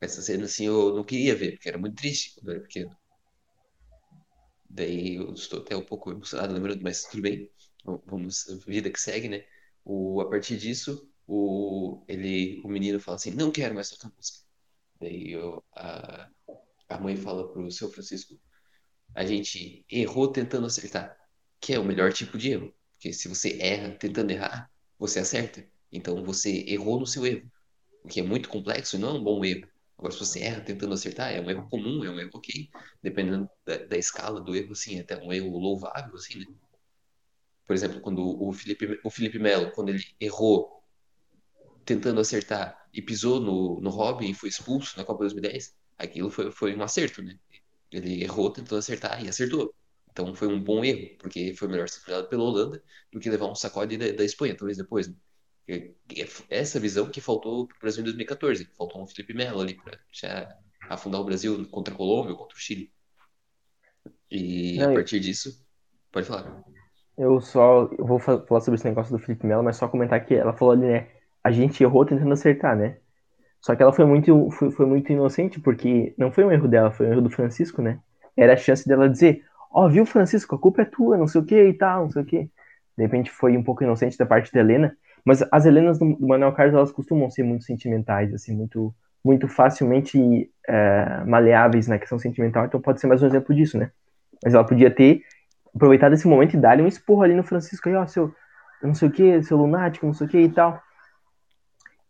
essa cena, assim, eu não queria ver, porque era muito triste quando eu era pequeno. Daí eu estou até um pouco emocionado lembrando, mas tudo bem, vamos, vida que segue, né? O, a partir disso, o, ele, o menino fala assim, não quero mais tocar música. Daí eu, a, a mãe fala pro seu Francisco, a gente errou tentando acertar, que é o melhor tipo de erro. Porque se você erra tentando errar, você acerta. Então você errou no seu erro, o que é muito complexo e não é um bom erro. Agora, se você erra tentando acertar, é um erro comum, é um erro ok, dependendo da, da escala do erro, assim, é até um erro louvável, assim, né? Por exemplo, quando o Felipe, o Felipe Melo, quando ele errou tentando acertar e pisou no, no Robin e foi expulso na Copa 2010, aquilo foi, foi um acerto, né? Ele errou tentando acertar e acertou. Então foi um bom erro, porque foi melhor ser eliminado pela Holanda do que levar um sacode da, da Espanha, talvez depois. Né? Essa visão que faltou para o Brasil em 2014. Faltou um Felipe Melo ali para afundar o Brasil contra a Colômbia, contra o Chile. E Não, a partir disso, pode falar. Eu só eu vou falar sobre esse negócio do Felipe Melo, mas só comentar que ela falou ali, né? A gente errou tentando acertar, né? Só que ela foi muito, foi, foi muito inocente, porque não foi um erro dela, foi um erro do Francisco, né? Era a chance dela dizer, ó, oh, viu, Francisco, a culpa é tua, não sei o que e tal, não sei o que. De repente foi um pouco inocente da parte da Helena, mas as Helenas do, Manuel Carlos, elas costumam ser muito sentimentais, assim, muito, muito facilmente é, maleáveis na questão sentimental, então pode ser mais um exemplo disso, né? Mas ela podia ter aproveitado esse momento e dar um esporro ali no Francisco, aí, ó, seu, não sei o que, seu lunático, não sei o que e tal.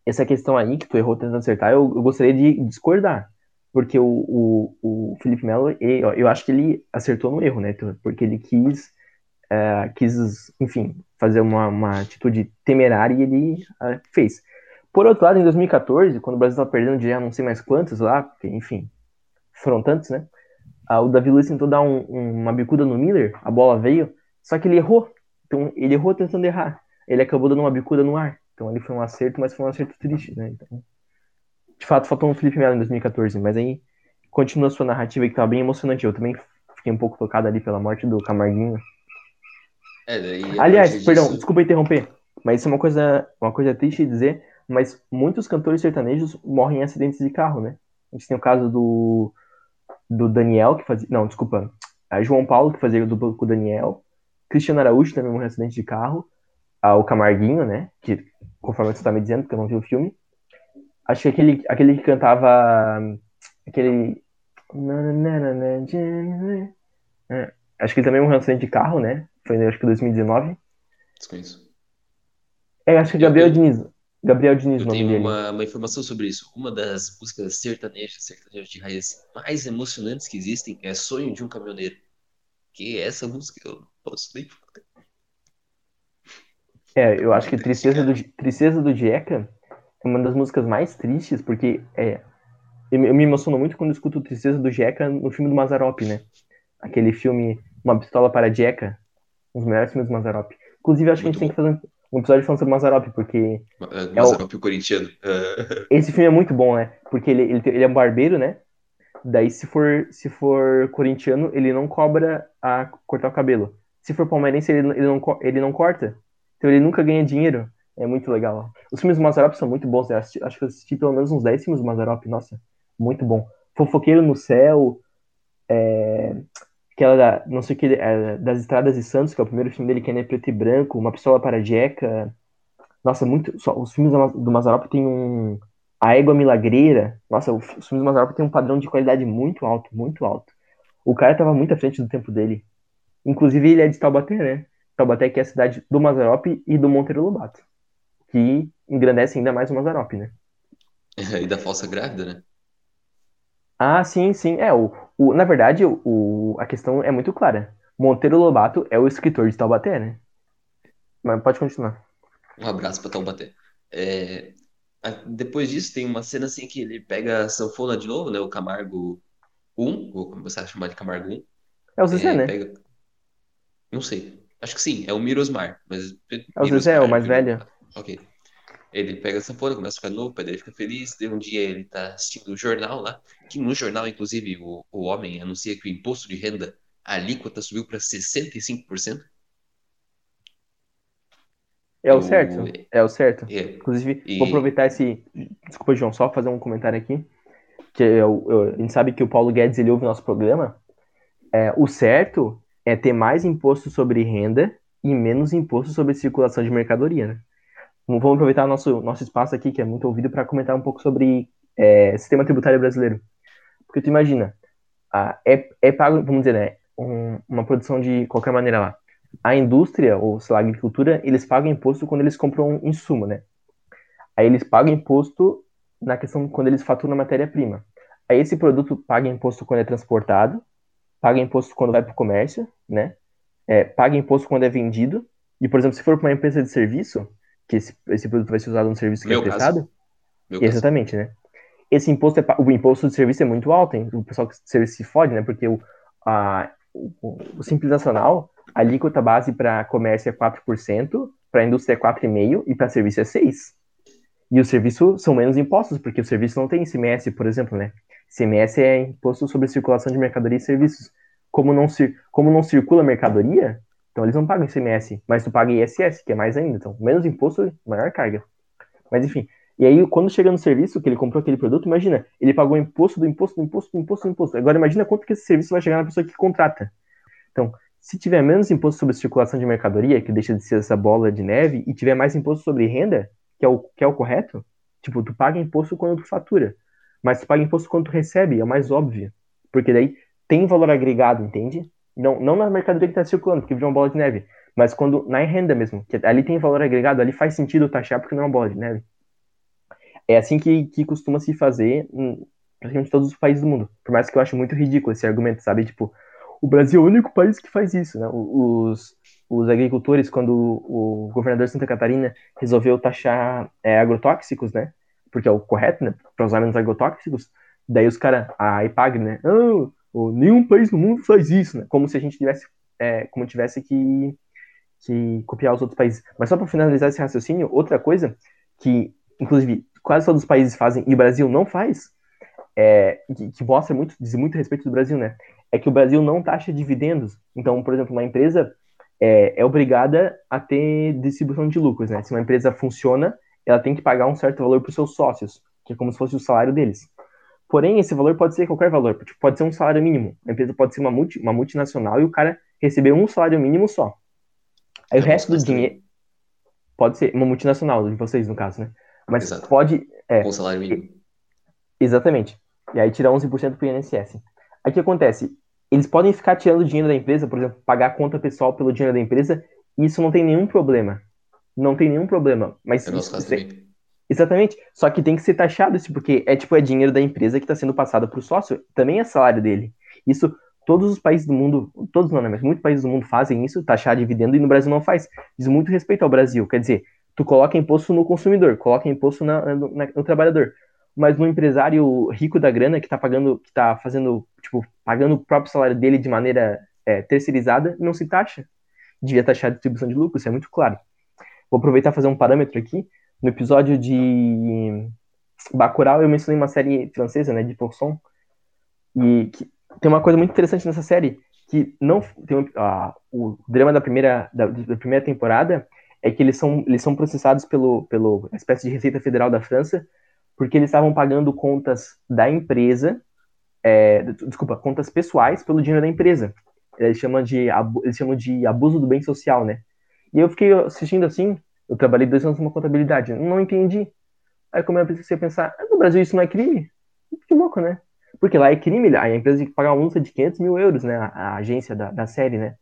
Essa questão aí que tu errou tentando acertar, eu, eu gostaria de discordar. Porque o, o, o Felipe Melo, eu acho que ele acertou no erro, né? Porque ele quis uh, quis, enfim, fazer uma, uma atitude temerária e ele uh, fez. Por outro lado, em 2014, quando o Brasil estava perdendo de já não sei mais quantos lá, porque, enfim, foram tantos, né? Uh, o Davi Luiz tentou dar um, um, uma bicuda no Miller, a bola veio, só que ele errou. Então, ele errou tentando errar. Ele acabou dando uma bicuda no ar. Então, ele foi um acerto, mas foi um acerto triste, né? Então, de fato, faltou um Felipe Melo em 2014, mas aí continua a sua narrativa que estava bem emocionante. Eu também fiquei um pouco tocado ali pela morte do Camarguinho. É, Aliás, perdão, desculpa interromper, mas isso é uma coisa, uma coisa triste de dizer, mas muitos cantores sertanejos morrem em acidentes de carro, né? A gente tem o caso do, do Daniel, que fazia. Não, desculpa. A João Paulo, que fazia o duplo com o Daniel. Cristiano Araújo também morreu em acidente de carro. Ah, o Camarguinho, né? Que, conforme você está me dizendo, porque eu não vi o filme. Acho que aquele, aquele que cantava. Aquele. É, acho que ele também morreu em acidente de carro, né? Foi acho que 2019. Desconheço. É, acho que Gabriel eu, Diniz. Gabriel Diniz, eu nome tenho uma, uma, informação sobre isso. Uma das músicas sertanejas, sertanejas de raiz mais emocionantes que existem é Sonho de um Caminhoneiro. Que é essa música eu não posso nem É, eu acho que Tristeza do, Tristeza do Jeca é uma das músicas mais tristes, porque é, eu, me emociono muito quando escuto Tristeza do Jeca no filme do Mazarop, né? Aquele filme Uma Pistola para Jeca, dos melhores filmes do Mazarop. Inclusive, acho Muito que a gente bom. tem que fazer um episódio falando sobre Mazarop, porque. Mazarop é o... o corintiano. Esse filme é muito bom, né? Porque ele, ele, ele é um barbeiro, né? Daí, se for, se for corintiano, ele não cobra a cortar o cabelo. Se for palmeirense, ele, ele, não, ele não corta. Então ele nunca ganha dinheiro. É muito legal. Os filmes do Mazarop são muito bons. Né? Assisti, acho que eu assisti pelo menos uns 10 filmes do Mazarop. Nossa, muito bom. Fofoqueiro no Céu. É aquela da, não sei o que, é, das Estradas de Santos, que é o primeiro filme dele, que é preto e branco, Uma Pistola para Jeca. Nossa, muito. Só, os filmes do Mazarop tem um. A Égua Milagreira. Nossa, os filmes do Mazarop tem um padrão de qualidade muito alto, muito alto. O cara tava muito à frente do tempo dele. Inclusive, ele é de Taubaté, né? Taubaté, que é a cidade do Mazarop e do Monteiro Lobato. Que engrandece ainda mais o Mazarop, né? e da falsa grávida, né? Ah, sim, sim. É, o, o, na verdade, o, a questão é muito clara. Monteiro Lobato é o escritor de Taubaté, né? Mas pode continuar. Um abraço para Taubaté. É, depois disso, tem uma cena assim que ele pega a sanfona de novo, né? O Camargo 1, ou como você acha chamar de Camargo 1. É o Zezé, é, né? Pega... Não sei. Acho que sim, é o Mirosmar. Mas é o Zezé, o mais velho. Ok. Ele pega a sanfona, começa a ficar novo, o pai dele fica feliz. De um dia ele tá assistindo o jornal lá, que no jornal, inclusive, o, o homem anuncia que o imposto de renda, a alíquota subiu para 65%. É o certo, é o certo. É. Inclusive, e... vou aproveitar esse. Desculpa, João, só fazer um comentário aqui. Que eu, eu, a gente sabe que o Paulo Guedes ele ouve nosso programa. É, o certo é ter mais imposto sobre renda e menos imposto sobre circulação de mercadoria, né? Vamos aproveitar nosso, nosso espaço aqui, que é muito ouvido, para comentar um pouco sobre é, sistema tributário brasileiro. Porque tu imagina, a, é, é pago, vamos dizer, né, um, uma produção de qualquer maneira lá. A indústria, ou sei lá, a agricultura, eles pagam imposto quando eles compram um insumo, né? Aí eles pagam imposto na questão quando eles faturam matéria-prima. Aí esse produto paga imposto quando é transportado, paga imposto quando vai para o comércio, né? É, paga imposto quando é vendido. E, por exemplo, se for para uma empresa de serviço, que esse, esse produto vai ser usado no serviço que Meu é prestado. Exatamente, caso. né? Esse imposto, é, o imposto de serviço é muito alto, hein? O pessoal que serviço se fode, né? Porque o, a, o, o Simples Nacional, a alíquota base para comércio é 4%, para indústria é 4,5% e para serviço é 6%. E o serviço são menos impostos, porque o serviço não tem ICMS, por exemplo, né? ICMS é imposto sobre circulação de mercadoria e serviços. Como não, como não circula mercadoria, então eles não pagam ICMS, mas tu paga ISS, que é mais ainda. Então, menos imposto, maior carga. Mas enfim. E aí, quando chega no serviço, que ele comprou aquele produto, imagina, ele pagou imposto do imposto, do imposto, do imposto, do imposto. Agora imagina quanto que esse serviço vai chegar na pessoa que contrata. Então, se tiver menos imposto sobre circulação de mercadoria, que deixa de ser essa bola de neve, e tiver mais imposto sobre renda, que é o, que é o correto, tipo, tu paga imposto quando tu fatura. Mas tu paga imposto quando tu recebe, é o mais óbvio. Porque daí tem valor agregado, entende? Não, não na mercadoria que está circulando, porque virou uma bola de neve, mas quando na renda mesmo, que ali tem valor agregado, ali faz sentido taxar porque não é uma bola de neve. É assim que, que costuma se fazer em praticamente todos os países do mundo. Por mais que eu acho muito ridículo esse argumento, sabe? Tipo, o Brasil é o único país que faz isso, né? Os, os agricultores, quando o, governador de Santa Catarina resolveu taxar é, agrotóxicos, né? Porque é o correto, né? Para usar menos agrotóxicos, daí os caras, a IPAG, né? Oh, ou nenhum país no mundo faz isso, né? Como se a gente tivesse, é, como tivesse que, que copiar os outros países. Mas só para finalizar esse raciocínio, outra coisa que, inclusive, quase todos os países fazem e o Brasil não faz, é, que, que, mostra muito, diz muito respeito do Brasil, né? É que o Brasil não taxa dividendos. Então, por exemplo, uma empresa é, é obrigada a ter distribuição de lucros, né? Se uma empresa funciona, ela tem que pagar um certo valor para os seus sócios, que é como se fosse o salário deles. Porém, esse valor pode ser qualquer valor, tipo, pode ser um salário mínimo. A empresa pode ser uma, multi, uma multinacional e o cara receber um salário mínimo só. Aí é o resto do dinheiro. Pode ser uma multinacional, de vocês, no caso, né? Mas Exato. pode. É, Com salário mínimo. Exatamente. E aí tira 11% pro INSS. Aí o que acontece? Eles podem ficar tirando dinheiro da empresa, por exemplo, pagar a conta pessoal pelo dinheiro da empresa, e isso não tem nenhum problema. Não tem nenhum problema. Mas é nosso caso também. Exatamente. Só que tem que ser taxado isso, porque é tipo é dinheiro da empresa que está sendo passado para o sócio, também é salário dele. Isso todos os países do mundo, todos não, né, mas muitos países do mundo fazem isso, taxar dividendo, e no Brasil não faz. Diz muito respeito ao Brasil. Quer dizer, tu coloca imposto no consumidor, coloca imposto na, no, na, no trabalhador. Mas no empresário rico da grana que está pagando, que tá fazendo, tipo, pagando o próprio salário dele de maneira é, terceirizada, não se taxa. Devia taxar a distribuição de lucro, isso é muito claro. Vou aproveitar e fazer um parâmetro aqui no episódio de Bacurau eu mencionei uma série francesa, né, de Poisson, e que tem uma coisa muito interessante nessa série, que não tem um, ah, o drama da primeira da, da, primeira temporada é que eles são eles são processados pelo pelo espécie de Receita Federal da França porque eles estavam pagando contas da empresa, é, desculpa, contas pessoais pelo dinheiro da empresa. Eles chamam de eles chamam de abuso do bem social, né? E eu fiquei assistindo assim, eu trabalhei dois anos numa contabilidade. Não entendi. Aí como eu comecei a pensar, ah, no Brasil isso não é crime? Que louco, né? Porque lá é crime, a empresa tem que pagar uma multa de 500 mil euros, né? A, agência da, da série, né?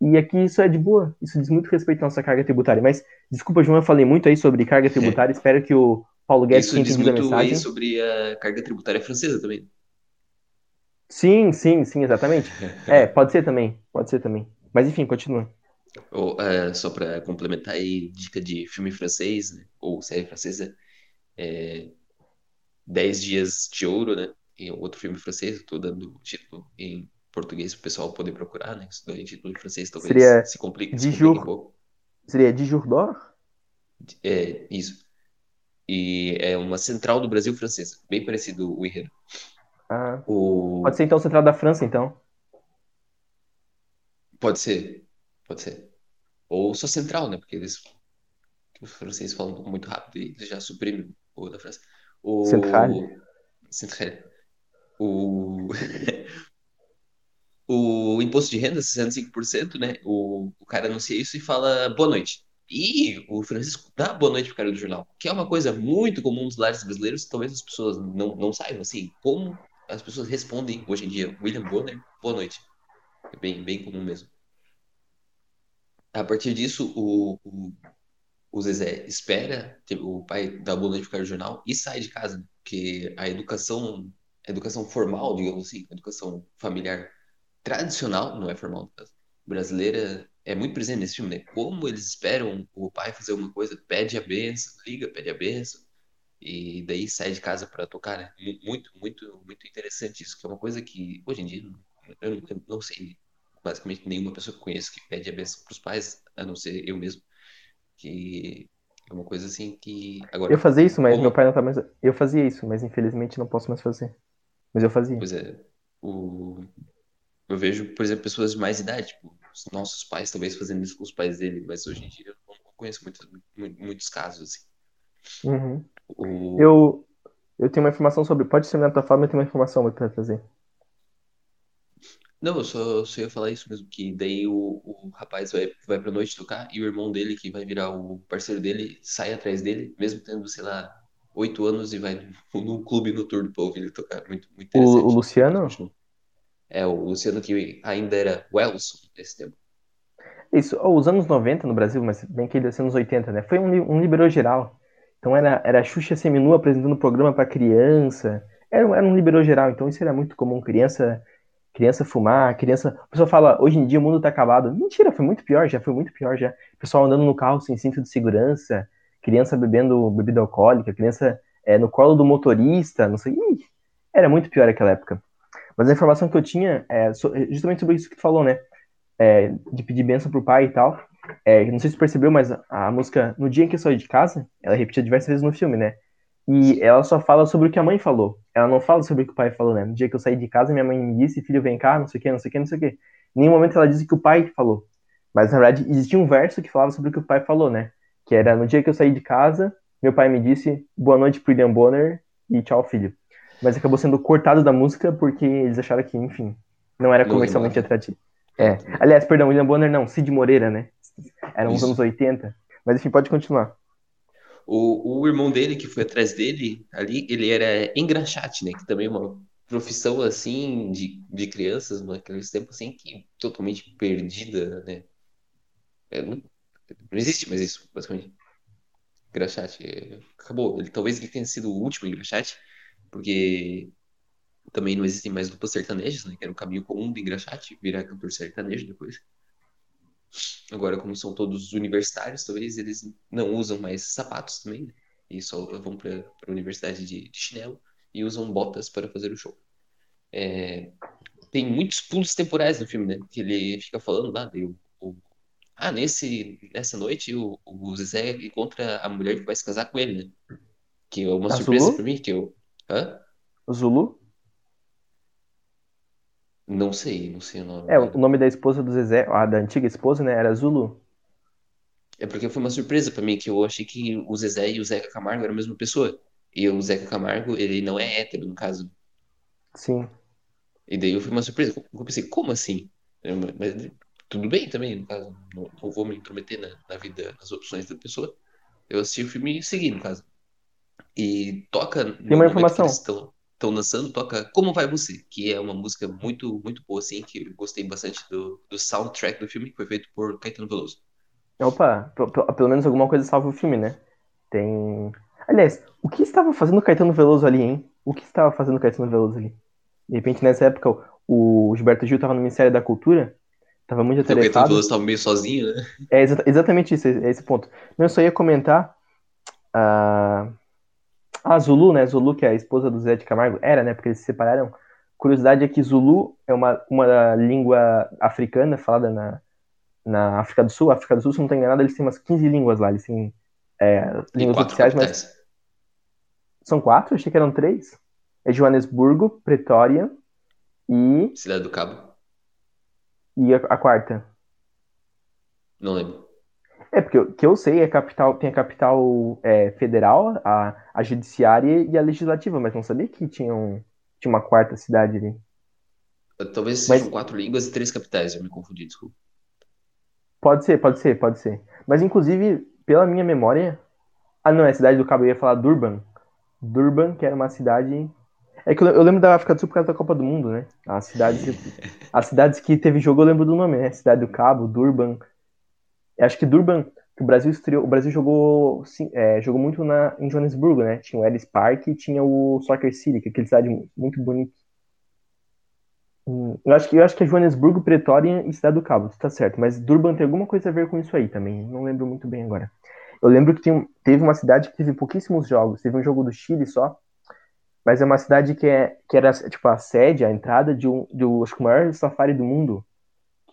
E aqui isso é de boa, isso diz muito respeito à nossa carga tributária. Mas, desculpa, João, eu falei muito aí sobre carga tributária, é. espero que o Paulo Guedes isso tenha entendido a mensagem. Isso sobre a carga tributária francesa também. Sim, sim, sim, exatamente. é, pode ser também, pode ser também. Mas enfim, continua. Ou, uh, só para complementar aí, dica de filme francês, né? ou série francesa, é, Dez Dias de Ouro, né? E outro filme francês, estou dando o título em português para o pessoal poder procurar, né? Estudante em francês talvez Seria se complique, se complique um pouco. Seria de Jourdor? É, isso. E é uma central do Brasil francesa, bem parecido o enredo. Ah, o... Pode ser então central da França, então. Pode ser, pode ser. Ou só central, né? Porque eles os franceses falam muito rápido e eles já suprimem o da França. O... Central. Central. O... o imposto de renda, 65%, né? O, o cara anuncia isso e fala boa noite. E o Francisco dá boa noite pro cara do jornal, que é uma coisa muito comum nos lares brasileiros, talvez as pessoas não, não saibam, assim, como as pessoas respondem hoje em dia. William Bonner, boa noite. É bem, bem comum mesmo. A partir disso, o, o, o Zezé espera o pai noite pro cara do jornal e sai de casa, né? porque a educação, a educação formal, digamos assim, a educação familiar tradicional, não é formal brasileira, é muito presente nesse filme, né? Como eles esperam o pai fazer alguma coisa, pede a benção, liga, pede a benção, e daí sai de casa para tocar, né? Muito, muito, muito interessante isso, que é uma coisa que hoje em dia eu não, eu não sei basicamente nenhuma pessoa que eu conheço que pede a benção para os pais, a não ser eu mesmo, que é uma coisa assim que agora eu fazia isso, mas como... meu pai não tá mais. Eu fazia isso, mas infelizmente não posso mais fazer. Mas eu fazia. Pois é, o eu vejo, por exemplo, pessoas de mais idade, tipo, os nossos pais talvez fazendo isso com os pais dele, mas hoje em dia eu não conheço muitos, muitos casos assim. Uhum. O... Eu, eu tenho uma informação sobre. Pode terminar a tua fala, eu tenho uma informação para trazer. Não, eu só, só ia falar isso mesmo, que daí o, o rapaz vai, vai pra noite tocar e o irmão dele, que vai virar o parceiro dele, sai atrás dele, mesmo tendo, sei lá, oito anos e vai num clube noturno pra ouvir ele tocar. Muito, muito interessante. O, o Luciano? É, o Luciano que ainda era Welson nesse tempo. Isso, os anos 90 no Brasil, mas bem que ele é anos 80, né? Foi um, um liberou geral. Então era, era a Xuxa Seminua apresentando programa para criança. Era, era um liberou geral, então isso era muito comum. Criança criança fumar, criança. A pessoa fala, hoje em dia o mundo tá acabado. Mentira, foi muito pior, já foi muito pior já. Pessoal andando no carro sem cinto de segurança, criança bebendo bebida alcoólica, criança é, no colo do motorista, não sei. Ih, era muito pior aquela época. Mas a informação que eu tinha é justamente sobre isso que tu falou, né? É, de pedir bênção pro pai e tal. É, não sei se tu percebeu, mas a, a, música No Dia em que eu saí de casa, ela é repetida diversas vezes no filme, né? E ela só fala sobre o que a mãe falou. Ela não fala sobre o que o pai falou, né? No dia que eu saí de casa, minha mãe me disse, filho, vem cá, não sei o que, não sei o que, não sei o que. Em nenhum momento ela disse que o pai falou. Mas, na verdade, existia um verso que falava sobre o que o pai falou, né? Que era, no dia que eu saí de casa, meu pai me disse, boa noite pro William Bonner e tchau, filho mas acabou sendo cortado da música porque eles acharam que, enfim, não era comercialmente atrativo. É. Aliás, perdão, William Bonner não, Cid Moreira, né? Eram uns anos 80. Mas enfim, pode continuar. O, o irmão dele, que foi atrás dele, ali, ele era engraxate, né? Que também é uma profissão, assim, de, de crianças, naqueles tempos, assim, que totalmente perdida, né? É, não, não existe mais isso, basicamente. Engraxate. É, acabou. Ele, talvez ele tenha sido o último engraxate porque também não existem mais duplas sertanejas, né? Que era um caminho comum do engraxate, virar cantor sertanejo depois. Agora, como são todos universitários, talvez eles não usam mais sapatos também, né? E só vão para a universidade de, de, chinelo e usam botas para fazer o show. É, tem muitos pulos temporais no filme, né? Que ele fica falando lá, o, o, ah, nesse, nessa noite o, o Zé encontra a mulher que vai se casar com ele, né? Que é uma surpresa para mim, que eu, Hã? Zulu? Não sei, não sei o nome. É, o nome da esposa do Zezé, a da antiga esposa, né, era Zulu. É porque foi uma surpresa para mim, que eu achei que o Zezé e o Zeca Camargo eram a mesma pessoa. E o Zeca Camargo, ele não é hétero, no caso. Sim. E daí foi uma surpresa. Eu pensei, como assim? Mas tudo bem também, no caso. Não, não vou me intrometer na, na, vida, nas opções da pessoa. Eu assisti o filme e segui, no caso. E toca. Tem uma informação. Estão, estão lançando, toca Como Vai Você, que é uma música muito, muito boa, assim, que eu gostei bastante do, do soundtrack do filme, que foi feito por Caetano Veloso. Opa, pelo menos alguma coisa salva o filme, né? Tem. Aliás, o que estava fazendo o Caetano Veloso ali, hein? O que estava fazendo o Caetano Veloso ali? De repente, nessa época, o Gilberto Gil estava no Ministério da Cultura, estava muito atarefado. O Caetano Veloso estava meio sozinho, né? É exa exatamente isso, é esse ponto. Não, eu só ia comentar. Uh, a Zulu, né? Zulu, que é a esposa do Zé de Camargo, era, né? Porque eles se separaram. curiosidade é que Zulu é uma, uma língua africana falada na, na África do Sul. A África do Sul, se não estou enganado, eles têm umas 15 línguas lá. Eles têm é, línguas oficiais, capitais. mas. São quatro? Achei que eram três. É Joanesburgo, Pretória e. Cidade do Cabo. E a, a quarta? Não lembro. É, porque o que eu sei é capital, tem a capital é, federal, a, a judiciária e a legislativa, mas não sabia que tinha, um, tinha uma quarta cidade ali. Talvez mas... sejam quatro línguas e três capitais, eu me confundi, desculpa. Pode ser, pode ser, pode ser. Mas inclusive, pela minha memória. Ah, não, é a cidade do Cabo, eu ia falar Durban. Durban, que era uma cidade. É que eu lembro da África do Sul por causa da Copa do Mundo, né? As cidades, as cidades que teve jogo eu lembro do nome, né? Cidade do Cabo, Durban, acho que Durban, que o Brasil estreou, o Brasil jogou, sim, é, jogou muito na, em Joanesburgo, né? Tinha o Ellis Park e tinha o Soccer City, que é aquele cidade muito bonito. Hum, eu acho que eu acho que é Joanesburgo, Pretória e Cidade do Cabo, tá certo. Mas Durban tem alguma coisa a ver com isso aí também. Não lembro muito bem agora. Eu lembro que tem, teve uma cidade que teve pouquíssimos jogos. Teve um jogo do Chile só. Mas é uma cidade que, é, que era tipo a sede, a entrada de um, um acho que o maior safari do mundo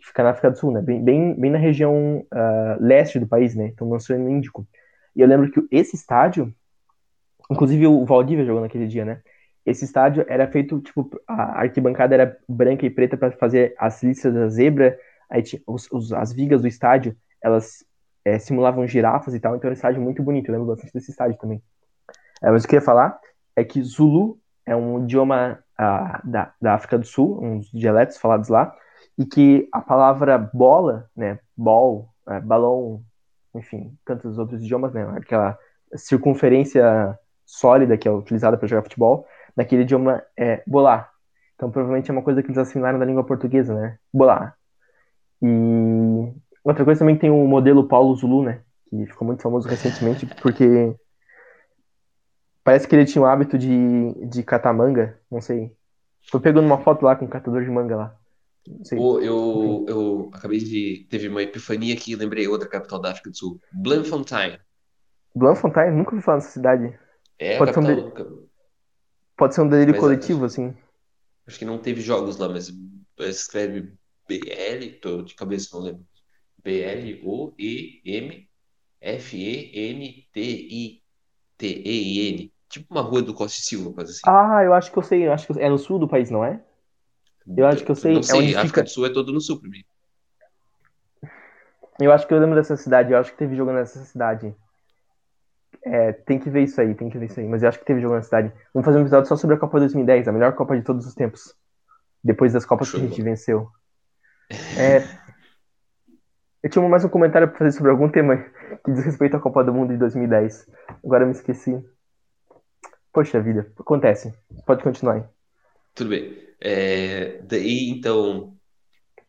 fica na África do Sul, né? Bem, bem, bem na região uh, leste do país, né? Então no Oceano Índico. E eu lembro que esse estádio, inclusive o Valdívia jogou naquele dia, né? Esse estádio era feito, tipo, a arquibancada era branca e preta para fazer as listas da zebra, aí tinha, os, os, as vigas do estádio, elas é, simulavam girafas e tal, então era um estádio muito bonito, eu lembro bastante desse estádio também. É, mas o que eu ia falar é que Zulu é um idioma uh, da, da África do Sul, uns dialetos falados lá, e que a palavra bola, né, ball, é, balão, enfim, tantos outros idiomas, né, aquela circunferência sólida que é utilizada para jogar futebol, naquele idioma é bolar. Então provavelmente é uma coisa que eles assimilaram da língua portuguesa, né, bolar. E outra coisa também tem o modelo Paulo Zulu, né, que ficou muito famoso recentemente porque parece que ele tinha o hábito de, de catar manga, não sei. Foi pegando uma foto lá com um catador de manga lá. Pô, eu, eu acabei de. Teve uma epifania aqui, lembrei outra capital da África do Sul. Bloemfontein. Bloemfontein? Nunca ouvi falar nessa cidade. É, Pode, ser um, de... Pode ser um delírio mas, coletivo, acho... assim. Acho que não teve jogos lá, mas escreve BL, tô de cabeça, não lembro. B-L-O-E-M-F-E-N-T-I-T-E-I-N. Tipo uma rua do Costa e Silva, quase assim. Ah, eu acho que eu sei, eu acho que é no sul do país, não é? Eu acho que eu sei. Não sei, é onde África fica... do Sul é todo no sul pra mim. Eu acho que eu lembro dessa cidade, eu acho que teve jogo nessa cidade. É, tem que ver isso aí, tem que ver isso aí. Mas eu acho que teve jogo nessa cidade. Vamos fazer um episódio só sobre a Copa 2010, a melhor Copa de todos os tempos. Depois das Copas Show. que a gente venceu. É, eu tinha mais um comentário para fazer sobre algum tema que diz respeito à Copa do Mundo de 2010. Agora eu me esqueci. Poxa vida, acontece. Pode continuar aí. Tudo bem. É, daí, então,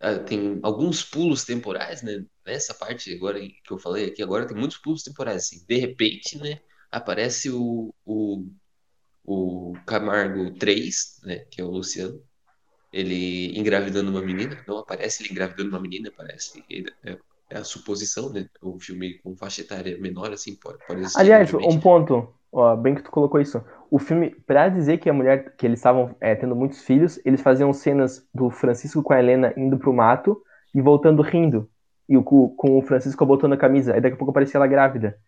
ah, tem alguns pulos temporais, né? Nessa parte agora que eu falei aqui, agora tem muitos pulos temporais, assim. De repente, né? Aparece o, o, o Camargo 3, né? Que é o Luciano. Ele engravidando uma menina. Não aparece ele engravidando uma menina, parece. Ele, é, é, a suposição, né? O filme com faixa etária menor, assim, pode, pode existir. Aliás, um ponto. Ó, bem que tu colocou isso. O filme, pra dizer que a mulher, que eles estavam é, tendo muitos filhos, eles faziam cenas do Francisco com a Helena indo pro mato e voltando rindo. E o, com o Francisco botando a camisa. Aí daqui a pouco aparecia ela grávida.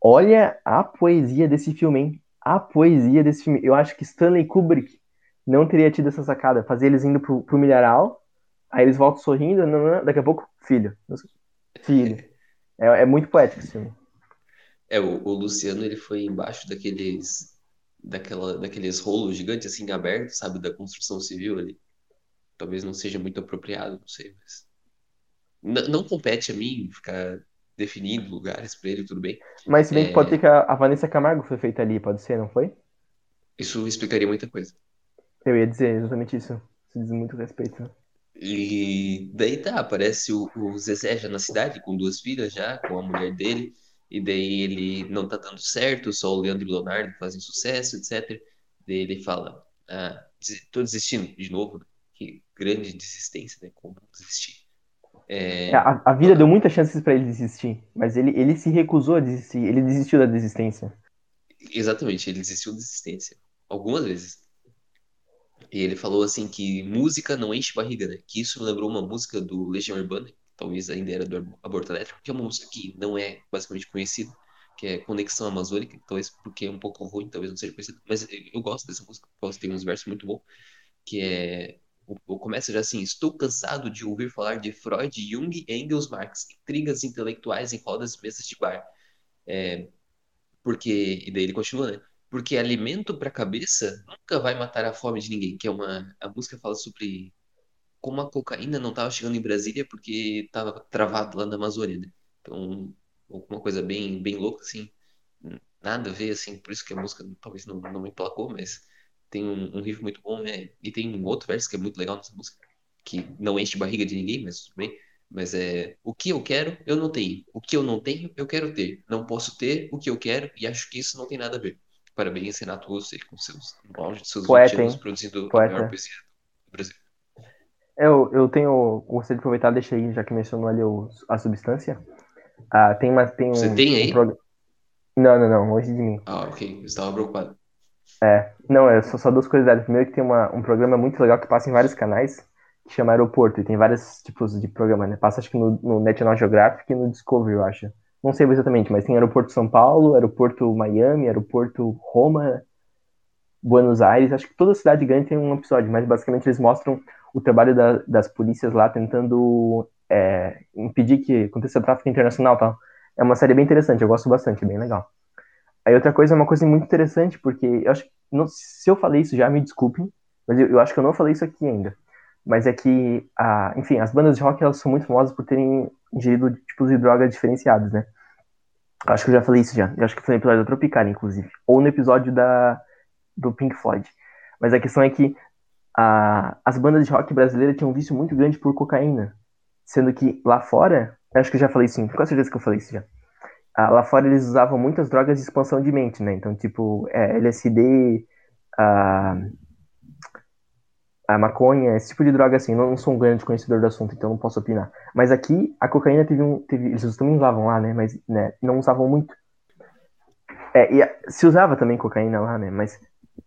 Olha a poesia desse filme, hein? A poesia desse filme. Eu acho que Stanley Kubrick não teria tido essa sacada. Fazer eles indo pro, pro milharal, aí eles voltam sorrindo, não, não, daqui a pouco, filho. Filho. É, é muito poético esse filme. É, o, o Luciano ele foi embaixo daqueles daquela, daqueles rolos gigantes assim abertos, sabe, da construção civil ali. Talvez não seja muito apropriado, não sei, mas não, não compete a mim ficar definindo lugares para ele, tudo bem. Mas se bem é... que pode ter que a, a Vanessa Camargo foi feita ali, pode ser, não foi? Isso explicaria muita coisa. Eu ia dizer exatamente isso. Isso diz muito respeito. E daí tá, aparece o, o Zezé já na cidade, com duas filhas já, com a mulher dele e daí ele não tá dando certo, só o Leandro e o Leonardo fazem sucesso, etc. Daí ele fala, ah, tô desistindo de novo, né? que grande desistência, né? Como desistir. É... é a, a, vida deu muitas chances para ele desistir, mas ele, ele se recusou a desistir, ele desistiu da desistência. Exatamente, ele desistiu da desistência. Algumas vezes. E ele falou assim que música não enche barriga, né? Que isso me lembrou uma música do Legião Urbana, talvez ainda era do Aborto Elétrico, que é uma música que não é basicamente conhecida, que é Conexão Amazônica, talvez porque é um pouco ruim, talvez não seja conhecida, mas eu gosto dessa música, gosto, tem uns versos muito bons, que é começa já assim: Estou cansado de ouvir falar de Freud, Jung, Engels, Marx, intrigas intelectuais em rodas mesas de bar. É, porque, e daí ele continua, né? Porque alimento para a cabeça nunca vai matar a fome de ninguém. Que é uma. A música fala sobre como a cocaína não estava chegando em Brasília porque estava travado lá na Amazônia, né? Então, uma coisa bem, bem louca, assim. Nada a ver, assim. Por isso que a música talvez não, não me placou, mas tem um, um riff muito bom, né? E tem um outro verso que é muito legal nessa música, que não enche barriga de ninguém, mas tudo bem. Mas é o que eu quero, eu não tenho. O que eu não tenho, eu quero ter. Não posso ter o que eu quero e acho que isso não tem nada a ver. Parabéns, Renato Russo, com seus, no auge de seus Poeta, 20 anos, produzindo Poeta. a maior poesia do Brasil. Eu, eu tenho. Gostaria de aproveitar, deixa aí, já que mencionou ali o, a substância. Ah, tem, uma, tem um, Você tem aí? Um prog... Não, não, não, longe de mim. Ah, ok. Eu estava preocupado. É, não, é só, só duas curiosidades. Primeiro que tem uma, um programa muito legal que passa em vários canais, que chama Aeroporto, e tem vários tipos de programa, né? Passa acho que no, no National Geographic e no Discovery, eu acho. Não sei exatamente, mas tem Aeroporto São Paulo, Aeroporto Miami, Aeroporto Roma, Buenos Aires, acho que toda cidade grande tem um episódio, mas basicamente eles mostram o trabalho da, das polícias lá tentando é, impedir que aconteça tráfico internacional tal. É uma série bem interessante, eu gosto bastante, é bem legal. Aí outra coisa é uma coisa muito interessante, porque eu acho não, se eu falei isso já, me desculpem, mas eu, eu, acho que eu não falei isso aqui ainda. Mas é que, a, enfim, as bandas de rock elas são muito famosas por terem ingerido tipos de drogas diferenciados, né? Acho que eu já falei isso já. Eu acho que foi no episódio da Tropical, inclusive. Ou no episódio da, do Pink Floyd. Mas a questão é que a, as bandas de rock brasileiras tinham um vício muito grande por cocaína. Sendo que lá fora, acho que eu já falei isso, com certeza que eu falei isso já ah, lá fora eles usavam muitas drogas de expansão de mente, né? Então, tipo, é, LSD, a, a maconha, esse tipo de droga assim. Não, não sou um grande conhecedor do assunto, então não posso opinar. Mas aqui, a cocaína teve um. Teve, eles também usavam lá, né? Mas né, não usavam muito. É, e se usava também cocaína lá, né? Mas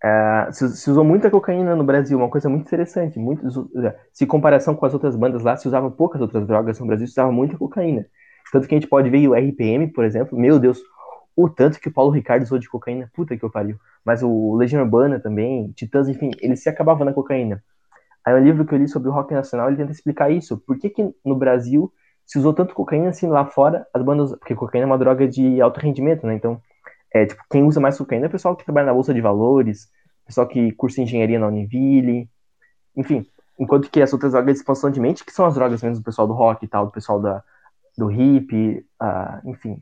uh, se, se, usou muita cocaína no Brasil, uma coisa muito interessante. Muito, se em comparação com as outras bandas lá, se usavam poucas outras drogas no Brasil, se usava muita cocaína. Tanto que a gente pode ver o RPM, por exemplo, meu Deus, o tanto que o Paulo Ricardo usou de cocaína, puta que eu pariu. Mas o Legião Urbana também, Titãs, enfim, eles se acabavam na cocaína. Aí um livro que eu li sobre o rock nacional, ele tenta explicar isso. Por que, que no Brasil se usou tanto cocaína assim lá fora, as bandas. Porque cocaína é uma droga de alto rendimento, né? Então, é, tipo, quem usa mais cocaína é o pessoal que trabalha na Bolsa de Valores, pessoal que cursa engenharia na Univille, enfim. Enquanto que as outras drogas de expansão de mente, que são as drogas mesmo do pessoal do rock e tal, do pessoal da, do hip, uh, enfim,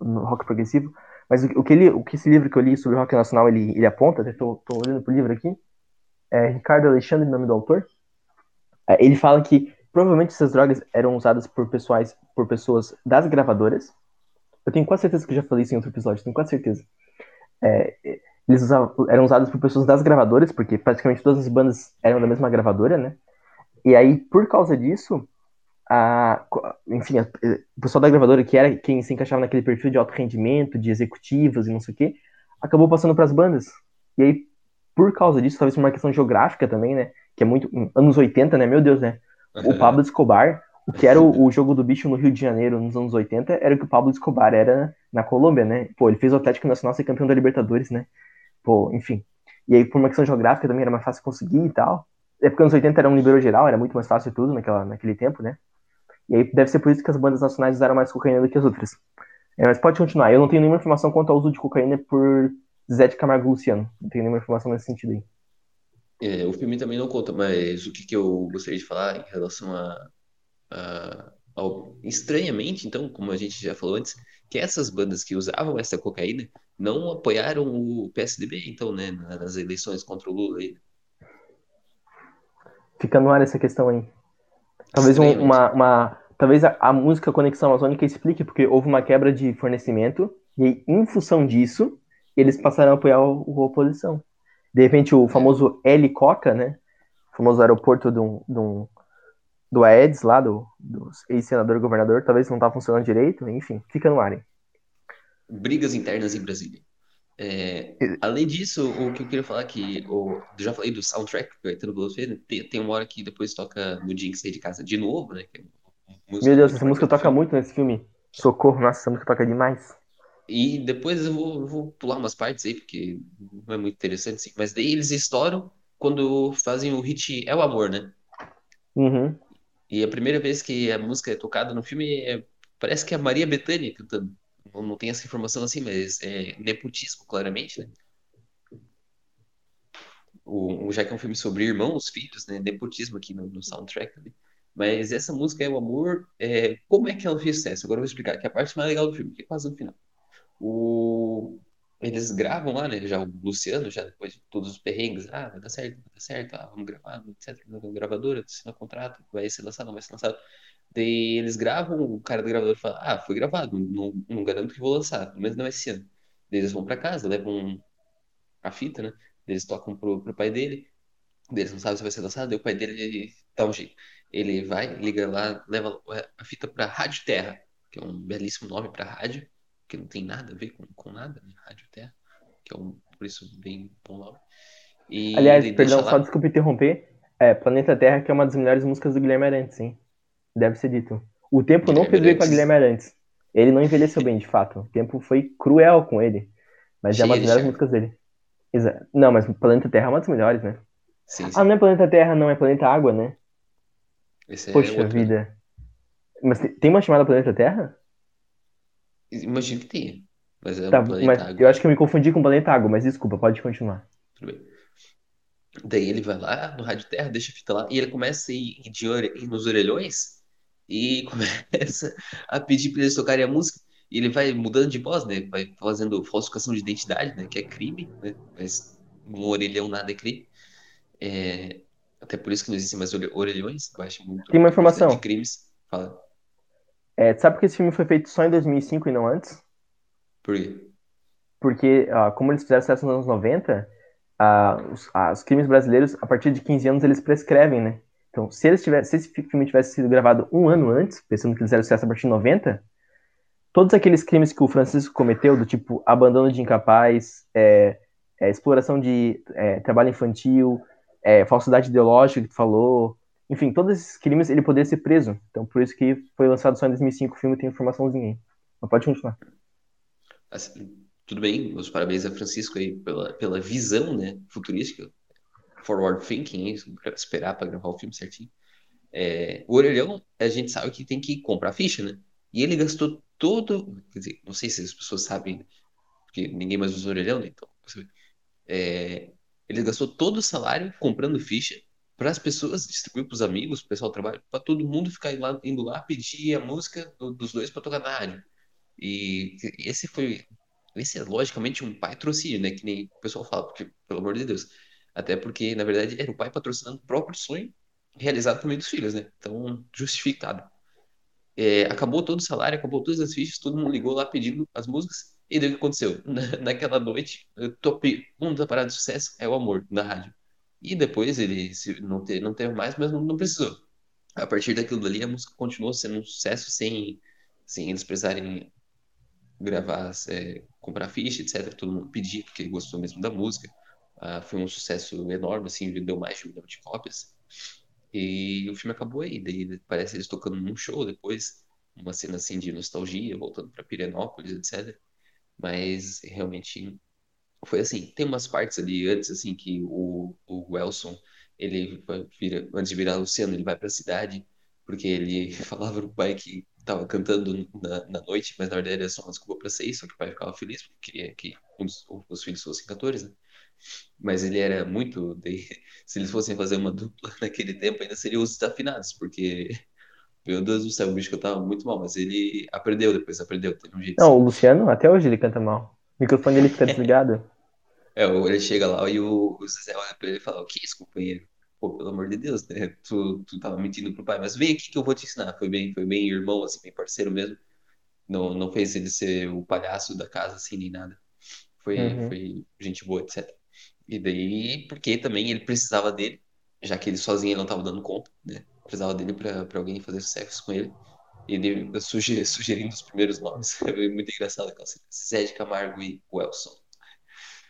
rock progressivo. Mas o, o, que ele, o que esse livro que eu li sobre rock nacional ele, ele aponta, estou olhando pro livro aqui, é Ricardo Alexandre, nome do autor. É, ele fala que provavelmente essas drogas eram usadas por pessoas, por pessoas das gravadoras. Eu tenho quase certeza que eu já falei isso em outro episódio, tenho quase certeza. É, eles usavam, eram usados por pessoas das gravadoras, porque praticamente todas as bandas eram da mesma gravadora, né? E aí, por causa disso, a, enfim, a, o pessoal da gravadora, que era quem se encaixava naquele perfil de alto rendimento, de executivos e não sei o quê, acabou passando para as bandas. E aí, por causa disso, talvez uma questão geográfica também, né? Que é muito. Anos 80, né? Meu Deus, né? O Pablo Escobar, o que era o, o, jogo do bicho no Rio de Janeiro nos anos 80, era o que o Pablo Escobar era na Colômbia, né? Pô, ele fez o Atlético Nacional ser campeão da Libertadores, né? Pô, enfim. E aí, por uma questão geográfica também era mais fácil conseguir e tal. É porque anos 80 era um libero geral, era muito mais fácil tudo naquela, naquele tempo, né? E aí deve ser por isso que as bandas nacionais usaram mais cocaína do que as outras. É, mas pode continuar. Eu não tenho nenhuma informação quanto ao uso de cocaína por Zé de Camargo Luciano. Não tenho nenhuma informação nesse sentido aí. É, o filme também não conta, mas o que, que eu gostaria de falar em relação a, a, ao. Estranhamente, então, como a gente já falou antes, que essas bandas que usavam essa cocaína não apoiaram o PSDB, então, né, nas eleições contra o Lula aí. Fica no ar essa questão aí. Talvez um, uma, uma, talvez a, a, música Conexão Amazônica explique porque houve uma quebra de fornecimento e em função disso eles passaram a apoiar o, o oposição. De repente o famoso L Coca, né? O famoso aeroporto do, do, do Aedes lá, do, do ex-senador governador, talvez não tá funcionando direito, enfim, fica no ar. Hein? Brigas internas em Brasília. É, além disso, o que eu queria falar que eu já falei do soundtrack que o Caetano Veloso fez, né? tem, tem uma hora que depois toca no dia que sair de casa de novo, né? É Meu Deus, essa música toca muito nesse filme. Socorro, nossa, essa música toca demais. E depois eu vou, eu vou pular umas partes aí, porque não é muito interessante, assim. Mas daí eles estouram quando fazem o hit É o Amor, né? Uhum. E a primeira vez que a música é tocada no filme é, parece que é a Maria Bethânia cantando. Não, não tem essa informação assim, mas é nepotismo, claramente, né? O, já que é um filme sobre irmãos, filhos, né? Nepotismo aqui no, no soundtrack. Né? Mas essa música é o amor. É... Como é que ela fez sucesso? Agora eu vou explicar, que é a parte mais legal do filme, que é quase no final. O... Eles gravam lá, né? Já o Luciano, já depois de todos os perrengues, ah, vai dar certo, vai dar certo, ah, vamos gravar, etc. Gravadora, assina contrato, vai ser lançado, não vai ser lançado. Daí eles gravam, o cara do gravador fala, ah, foi gravado, não, não garanto que vou lançar, mas não é esse ano. Daí eles vão para casa, levam a fita, né? Eles tocam pro, pro pai dele, eles não sabem se vai ser lançado, daí o pai dele dá um jeito. Ele vai, liga lá, leva a fita pra Rádio Terra, que é um belíssimo nome pra rádio, que não tem nada a ver com, com nada, né? Rádio Terra, que é um, isso, bem bom nome. E Aliás, perdão, só desculpa interromper, é, Planeta Terra, que é uma das melhores músicas do Guilherme Arantes, hein? Deve ser dito. O tempo Guilherme não fez bem pra Guilherme Arantes. Ele não envelheceu bem, de fato. O tempo foi cruel com ele. Mas Sim, é uma das melhores músicas dele. Não, mas Planeta Terra é uma das melhores, né? Sim, sim. Ah, não é Planeta Terra, não, é Planeta Água, né? Esse é Poxa é vida. Mas tem uma chamada Planeta Terra? Imagino que tenha. Mas é tá, mas Água. Eu acho que eu me confundi com Planeta Água, mas desculpa, pode continuar. Tudo bem. Daí ele vai lá no Rádio Terra, deixa a fita lá, e ele começa a ir, de ir nos orelhões e começa a pedir para eles tocarem a música. E ele vai mudando de voz, né? Vai fazendo falsificação de identidade, né? Que é crime, né? Mas um orelhão nada é crime. É... Até por isso que não existem mais orelhões. Eu acho muito. Tem uma informação. De crimes. Fala. É, sabe que esse filme foi feito só em 2005 e não antes? Por quê? Porque, ó, como eles fizeram sucesso nos anos 90, ah, os, ah, os, crimes brasileiros, a partir de 15 anos, eles prescrevem, né? Então, se, eles tivessem, se esse filme tivesse sido gravado um ano antes, pensando que eles fizeram sucesso a partir de 90, todos aqueles crimes que o Francisco cometeu, do tipo abandono de incapaz, é, é, exploração de é, trabalho infantil, é, falsidade ideológica que tu falou, enfim, todos esses crimes ele poderia ser preso. Então, por isso que foi lançado só em 2005 o filme tem informaçãozinha aí. Mas pode continuar. Tudo bem, os parabéns a Francisco aí pela, pela visão, né, futurística, forward thinking, esperar para gravar o filme certinho. É, o Orelhão, a gente sabe que tem que comprar ficha, né? E ele gastou todo, quer dizer, não sei se as pessoas sabem, porque ninguém mais usa Orelhão, né? Então, é, ele gastou todo o salário comprando ficha para as pessoas distribuir para os amigos, o pessoal do trabalho, para todo mundo ficar lá, indo lá pedir a música do, dos dois para tocar na rádio. E esse foi esse é logicamente um patrocínio, né? Que nem o pessoal fala, porque, pelo amor de Deus. Até porque, na verdade, era o pai patrocinando o próprio sonho realizado por meio dos filhos, né? Então, justificado. É, acabou todo o salário, acabou todas as fichas, todo mundo ligou lá pedindo as músicas. E daí o que aconteceu? Na, naquela noite, eu topei um da parada de sucesso é o amor na rádio. E depois ele se, não, te, não teve mais, mas não, não precisou. A partir daquilo dali, a música continuou sendo um sucesso sem, sem eles precisarem gravar, é, comprar ficha, etc. Todo mundo pedia, porque gostou mesmo da música. Ah, foi um sucesso enorme, assim, vendeu mais de um milhão de cópias. E o filme acabou aí. Daí parece eles tocando num show depois, uma cena assim de nostalgia, voltando para Pirenópolis, etc. Mas realmente foi assim. Tem umas partes ali antes, assim, que o, o Welson, ele vira, antes de virar Luciano, ele vai para a cidade, porque ele falava pro pai que tava cantando na, na noite, mas na verdade era só uma desculpa pra sair, só que o pai ficava feliz porque queria que um dos, os filhos fossem cantores, né? Mas ele era muito. De... Se eles fossem fazer uma dupla naquele tempo, ainda seriam os desafinados, porque. Meu Deus do céu, o bicho cantava muito mal, mas ele aprendeu depois, aprendeu, teve um jeito. Não, o Luciano, até hoje ele canta mal. O microfone dele fica desligado. É, ele chega lá e o, o Zezé olha pra ele e fala: O que é isso, companheiro? pô, pelo amor de Deus, né? Tu, tu tava mentindo pro pai, mas vem aqui que eu vou te ensinar. Foi bem, foi bem irmão, assim, bem parceiro mesmo. Não, não fez ele ser o palhaço da casa, assim, nem nada. Foi, uhum. foi gente boa, etc. E daí, porque também ele precisava dele, já que ele sozinho não tava dando conta, né? Precisava dele pra, pra alguém fazer sexo com ele. E ele suger, sugerindo os primeiros nomes. Foi muito engraçado aquela cena. Zé de Camargo e Welson.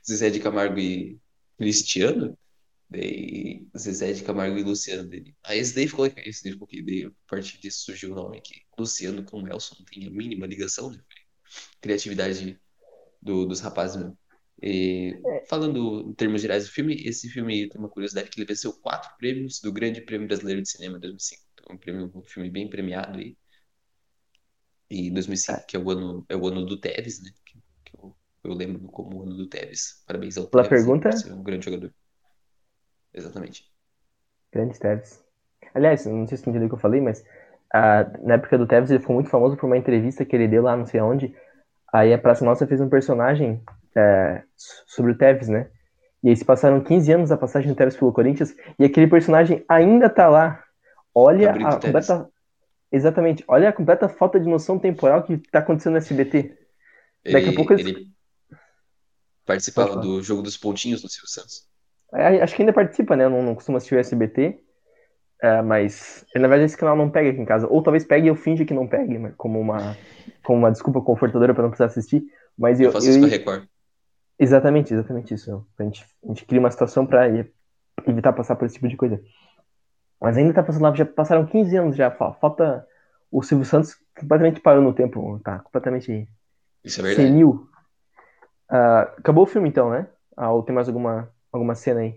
Zezé de Camargo e Cristiano. Daí Zezé de Camargo e Luciano dele. Aí esse daí ficou, esse daí ficou aqui. Daí, a partir disso surgiu o nome aqui. Luciano com Nelson não tem a mínima ligação, né? Criatividade do, dos rapazes mesmo. E, é. falando em termos gerais do filme, esse filme tem uma curiosidade que ele venceu quatro prêmios do Grande Prêmio Brasileiro de Cinema 2005. Então, um, prêmio, um filme bem premiado aí. E 2005, que é o ano, é o ano do Tevez, né? Que, que eu, eu, lembro como o ano do Tevez. Parabéns ao Pela Tevez. pergunta? Um grande jogador. Exatamente. Grande Tevez. Aliás, não sei se você entendeu o que eu falei, mas uh, na época do Tevez ele ficou muito famoso por uma entrevista que ele deu lá, não sei aonde. Aí a Praça Nossa fez um personagem é, sobre o Tevez, né? E aí se passaram 15 anos da passagem do Tevez pelo Corinthians e aquele personagem ainda tá lá. Olha a completa... Exatamente. Olha a completa falta de noção temporal que tá acontecendo no SBT. Ele, Daqui a pouco eles... ele participava do jogo dos pontinhos no Silvio Santos. É, acho que ainda participa, né? Eu não, não costumo assistir o SBT. É, mas na verdade esse canal não pega aqui em casa. Ou talvez pegue e eu finge que não pegue, né? como uma, como uma desculpa confortadora para não precisar assistir. Mas eu, eu faço eu, isso com a Record. Exatamente, exatamente isso. A gente, a gente cria uma situação para evitar passar por esse tipo de coisa. Mas ainda tá passando lá, já passaram 15 anos já. Falta. O Silvio Santos completamente parou no tempo, tá completamente Isso é verdade. senil. Uh, acabou o filme então, né? Ah, ou tem mais alguma, alguma cena aí?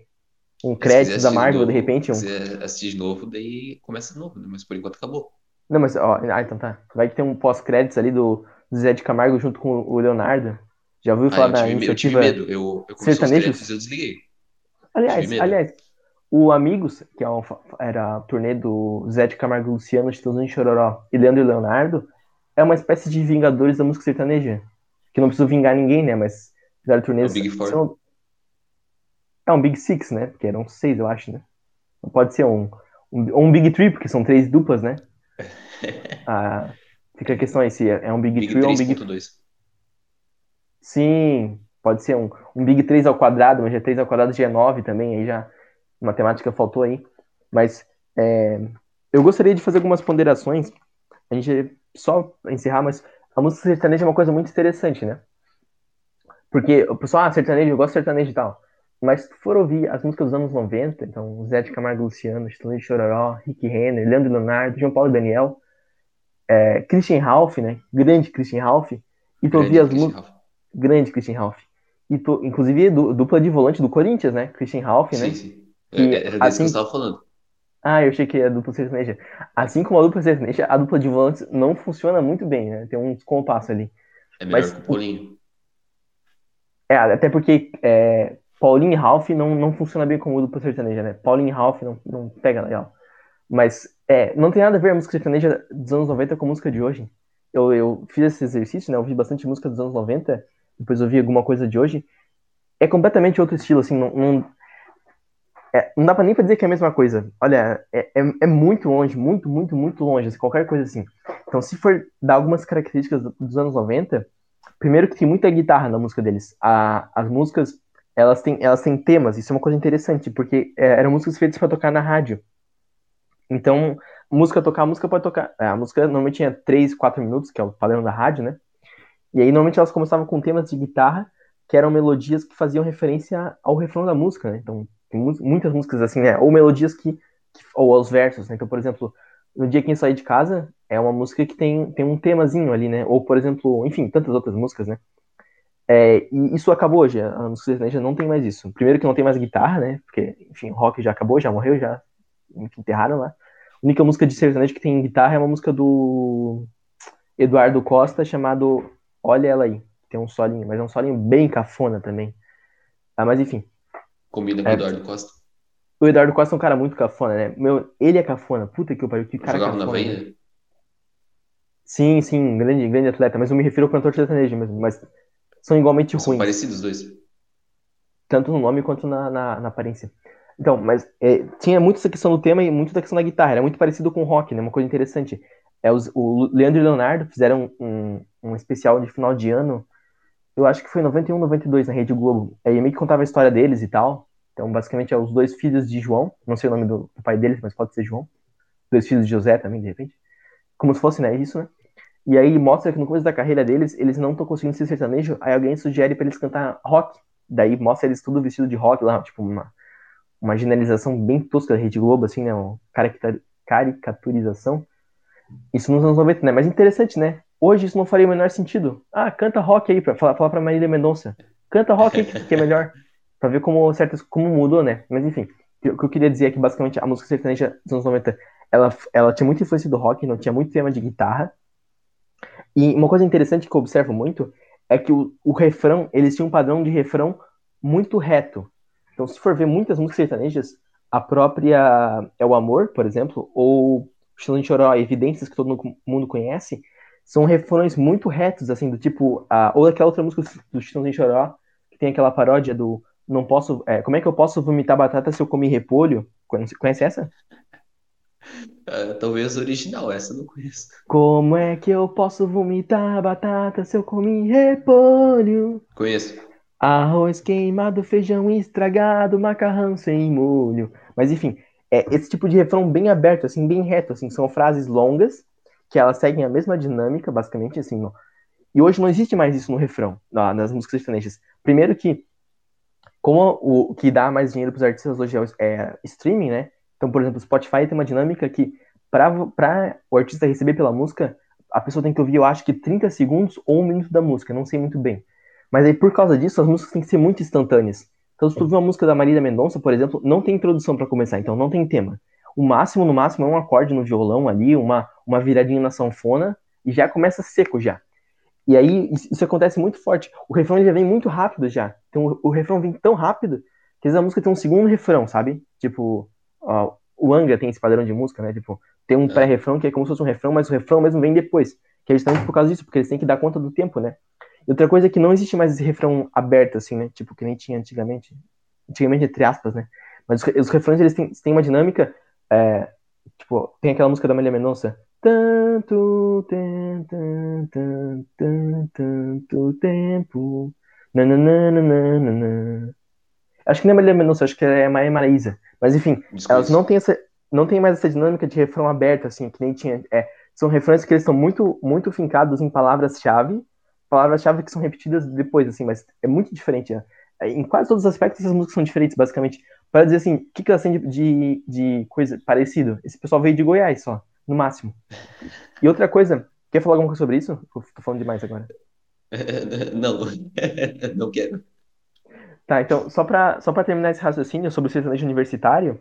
Um crédito da Marvel, de, de repente? Um... Se assistir de novo, daí começa de novo, né? Mas por enquanto acabou. Não, mas, ó, ah, então tá. Vai ter um pós-créditos ali do, do Zé de Camargo junto com o Leonardo. Já ouviu ah, falar da iniciativa? Eu tive medo, eu, eu sertanejos? eu desliguei. Aliás, aliás, o Amigos, que é era a turnê do Zé de Camargo Luciano, Chitãozinho Chororó e Leandro e Leonardo, é uma espécie de Vingadores da música sertaneja. Que não precisa vingar ninguém, né? Mas fizeram turnês. É um Big Four. São... É um Big Six, né? Porque eram seis, eu acho, né? Não pode ser um, um, um Big Three, porque são três duplas, né? ah, fica a questão aí se é um Big, Big Three ou um Big. 2. Sim, pode ser um, um Big 3 ao quadrado, mas G3 ao quadrado já é 9 também, aí já matemática faltou aí. Mas é, eu gostaria de fazer algumas ponderações, a gente só encerrar, mas a música sertaneja é uma coisa muito interessante, né? Porque o pessoal, ah, sertanejo, eu gosto de sertanejo e tal. Mas se tu for ouvir as músicas dos anos 90, então Zé de Camargo Luciano, Estúdio de Chororó, Rick Renner, Leandro Leonardo, João Paulo Daniel, é, Christian Ralph, né? Grande Christian Ralph, e tu ouvir as músicas grande Christian Ralph. E tô, inclusive dupla de volante do Corinthians, né? Christian Ralph, sim, né? Sim, sim. É, era desse assim... que eu estava falando. Ah, eu achei que a dupla sertaneja. Assim como a dupla sertaneja, a dupla de volantes não funciona muito bem, né? Tem um descompasso ali. É melhor Mas, que o Paulinho. É, até porque é, Paulinho e Ralph não, não funciona bem como dupla sertaneja, né? Paulinho e Ralph não, não pega legal. Mas é, não tem nada a ver a música sertaneja dos anos 90 com a música de hoje. Eu, eu fiz esse exercício, né? Eu ouvi bastante música dos anos 90 depois eu vi alguma coisa de hoje, é completamente outro estilo, assim, não, não, é, não dá pra nem pra dizer que é a mesma coisa. Olha, é, é, é, muito longe, muito, muito, muito longe, assim, qualquer coisa assim. Então, se for dar algumas características dos anos 90, primeiro que tem muita guitarra na música deles. A, as músicas, elas têm, elas têm temas, isso é uma coisa interessante, porque é, eram músicas feitas para tocar na rádio. Então, música tocar, a música pode tocar. É, a música normalmente tinha 3, 4 minutos, que é o padrão da rádio, né? E aí, normalmente, elas começavam com temas de guitarra, que eram melodias que faziam referência ao refrão da música, né? Então, tem muitas músicas assim, né? Ou melodias que, que ou aos versos, né? Então, por exemplo, No Dia Quem Sair de Casa é uma música que tem, tem um temazinho ali, né? Ou, por exemplo, enfim, tantas outras músicas, né? É, e isso acabou hoje, a música sertaneja não tem mais isso. Primeiro que não tem mais guitarra, né? Porque, enfim, rock já acabou, já morreu, já enterraram lá. A única música de sertanejo que tem guitarra é uma música do Eduardo Costa chamado Olha ela aí. Tem um solinho, mas é um solinho bem cafona também. Ah, mas enfim. Combina com é, o Eduardo Costa. O Eduardo Costa é um cara muito cafona, né? Meu, ele é cafona. Puta que pariu, que cara Jogava cafona. na veia? Sim, sim, grande, grande atleta, mas eu me refiro ao cantor sertanejo mesmo, mas são igualmente são ruins. São parecidos os dois. Tanto no nome quanto na, na, na aparência. Então, mas é, tinha muito essa questão do tema e muito da questão da guitarra. Era muito parecido com o rock, né? Uma coisa interessante. É, os, o Leandro e Leonardo fizeram um, um especial de final de ano, eu acho que foi 91, 92 na Rede Globo. Aí meio que contava a história deles e tal. Então, basicamente, é os dois filhos de João. Não sei o nome do, pai deles, mas pode ser João. Dois filhos de José também, de repente. Como se fosse, né? Isso, né? E aí mostra que no começo da carreira deles, eles não estão conseguindo ser sertanejo. Aí alguém sugere para eles cantar rock. daí mostra eles tudo vestido de rock lá, tipo uma, uma generalização bem tosca da Rede Globo, assim, né? Uma caricaturização. Isso nos anos 90, né? Mas interessante, né? Hoje isso não faria o menor sentido. Ah, canta rock aí, pra falar, falar pra Marília Mendonça. Canta rock aí que, é melhor. Pra ver como certas como mudou, né? Mas enfim, o que eu queria dizer é que basicamente a música sertaneja dos anos 90 ela, ela tinha muita influência do rock, não tinha muito tema de guitarra. E uma coisa interessante que eu observo muito é que o, o refrão, eles tinham um padrão de refrão muito reto. Então, se for ver muitas músicas sertanejas, a própria É o Amor, por exemplo, ou Chilão de Choró, Evidências, que todo mundo conhece, são refrões muito retos, assim, do tipo. A, ou aquela outra música do Chilão de Choró, que tem aquela paródia do Não posso. É, como é que eu posso vomitar batata se eu comer repolho? Conhece, conhece essa? Uh, talvez original, essa eu não conheço. Como é que eu posso vomitar batata se eu comi repolho? Conheço. Arroz queimado, feijão estragado, macarrão sem molho. Mas enfim, é esse tipo de refrão bem aberto, assim, bem reto, assim, são frases longas que elas seguem a mesma dinâmica, basicamente, assim. E hoje não existe mais isso no refrão, nas músicas sertanejas. Primeiro que, como o que dá mais dinheiro para os artistas hoje é, é streaming, né? Então, por exemplo, o Spotify tem uma dinâmica que, para o artista receber pela música, a pessoa tem que ouvir, eu acho que 30 segundos ou um minuto da música, não sei muito bem. Mas aí, por causa disso, as músicas têm que ser muito instantâneas. Então, se tu ouvir uma música da Marília Mendonça, por exemplo, não tem introdução para começar, então não tem tema. O máximo, no máximo, é um acorde no violão ali, uma, uma viradinha na sanfona, e já começa seco já. E aí, isso acontece muito forte. O refrão já vem muito rápido já. Então, o refrão vem tão rápido que às vezes a música tem um segundo refrão, sabe? Tipo, Ó, o Angra tem esse padrão de música, né? Tipo, tem um é. pré-refrão que é como se fosse um refrão, mas o refrão mesmo vem depois. Que é justamente por causa disso, porque eles têm que dar conta do tempo, né? E outra coisa é que não existe mais esse refrão aberto, assim, né? Tipo, que nem tinha antigamente. Antigamente, entre aspas, né? Mas os, os refrões, eles têm, têm uma dinâmica. É, tipo, tem aquela música da Maria Mendonça. Tanto, tanto, tanto, tanto tempo. Nananana. Acho que não é Maria Mendonça, acho que é Maria Maraísa. Mas enfim, elas não têm, essa, não têm mais essa dinâmica de refrão aberto, assim, que nem tinha. É, são refrões que eles estão muito, muito fincados em palavras-chave, palavras-chave que são repetidas depois, assim, mas é muito diferente, né? É, em quase todos os aspectos, essas músicas são diferentes, basicamente. Para dizer assim, o que, que elas têm de, de, de, coisa parecido? Esse pessoal veio de Goiás só, no máximo. E outra coisa, quer falar alguma coisa sobre isso? Tô falando demais agora. Não, não quero. Tá, então, só para só pra terminar esse raciocínio sobre o sertanejo universitário,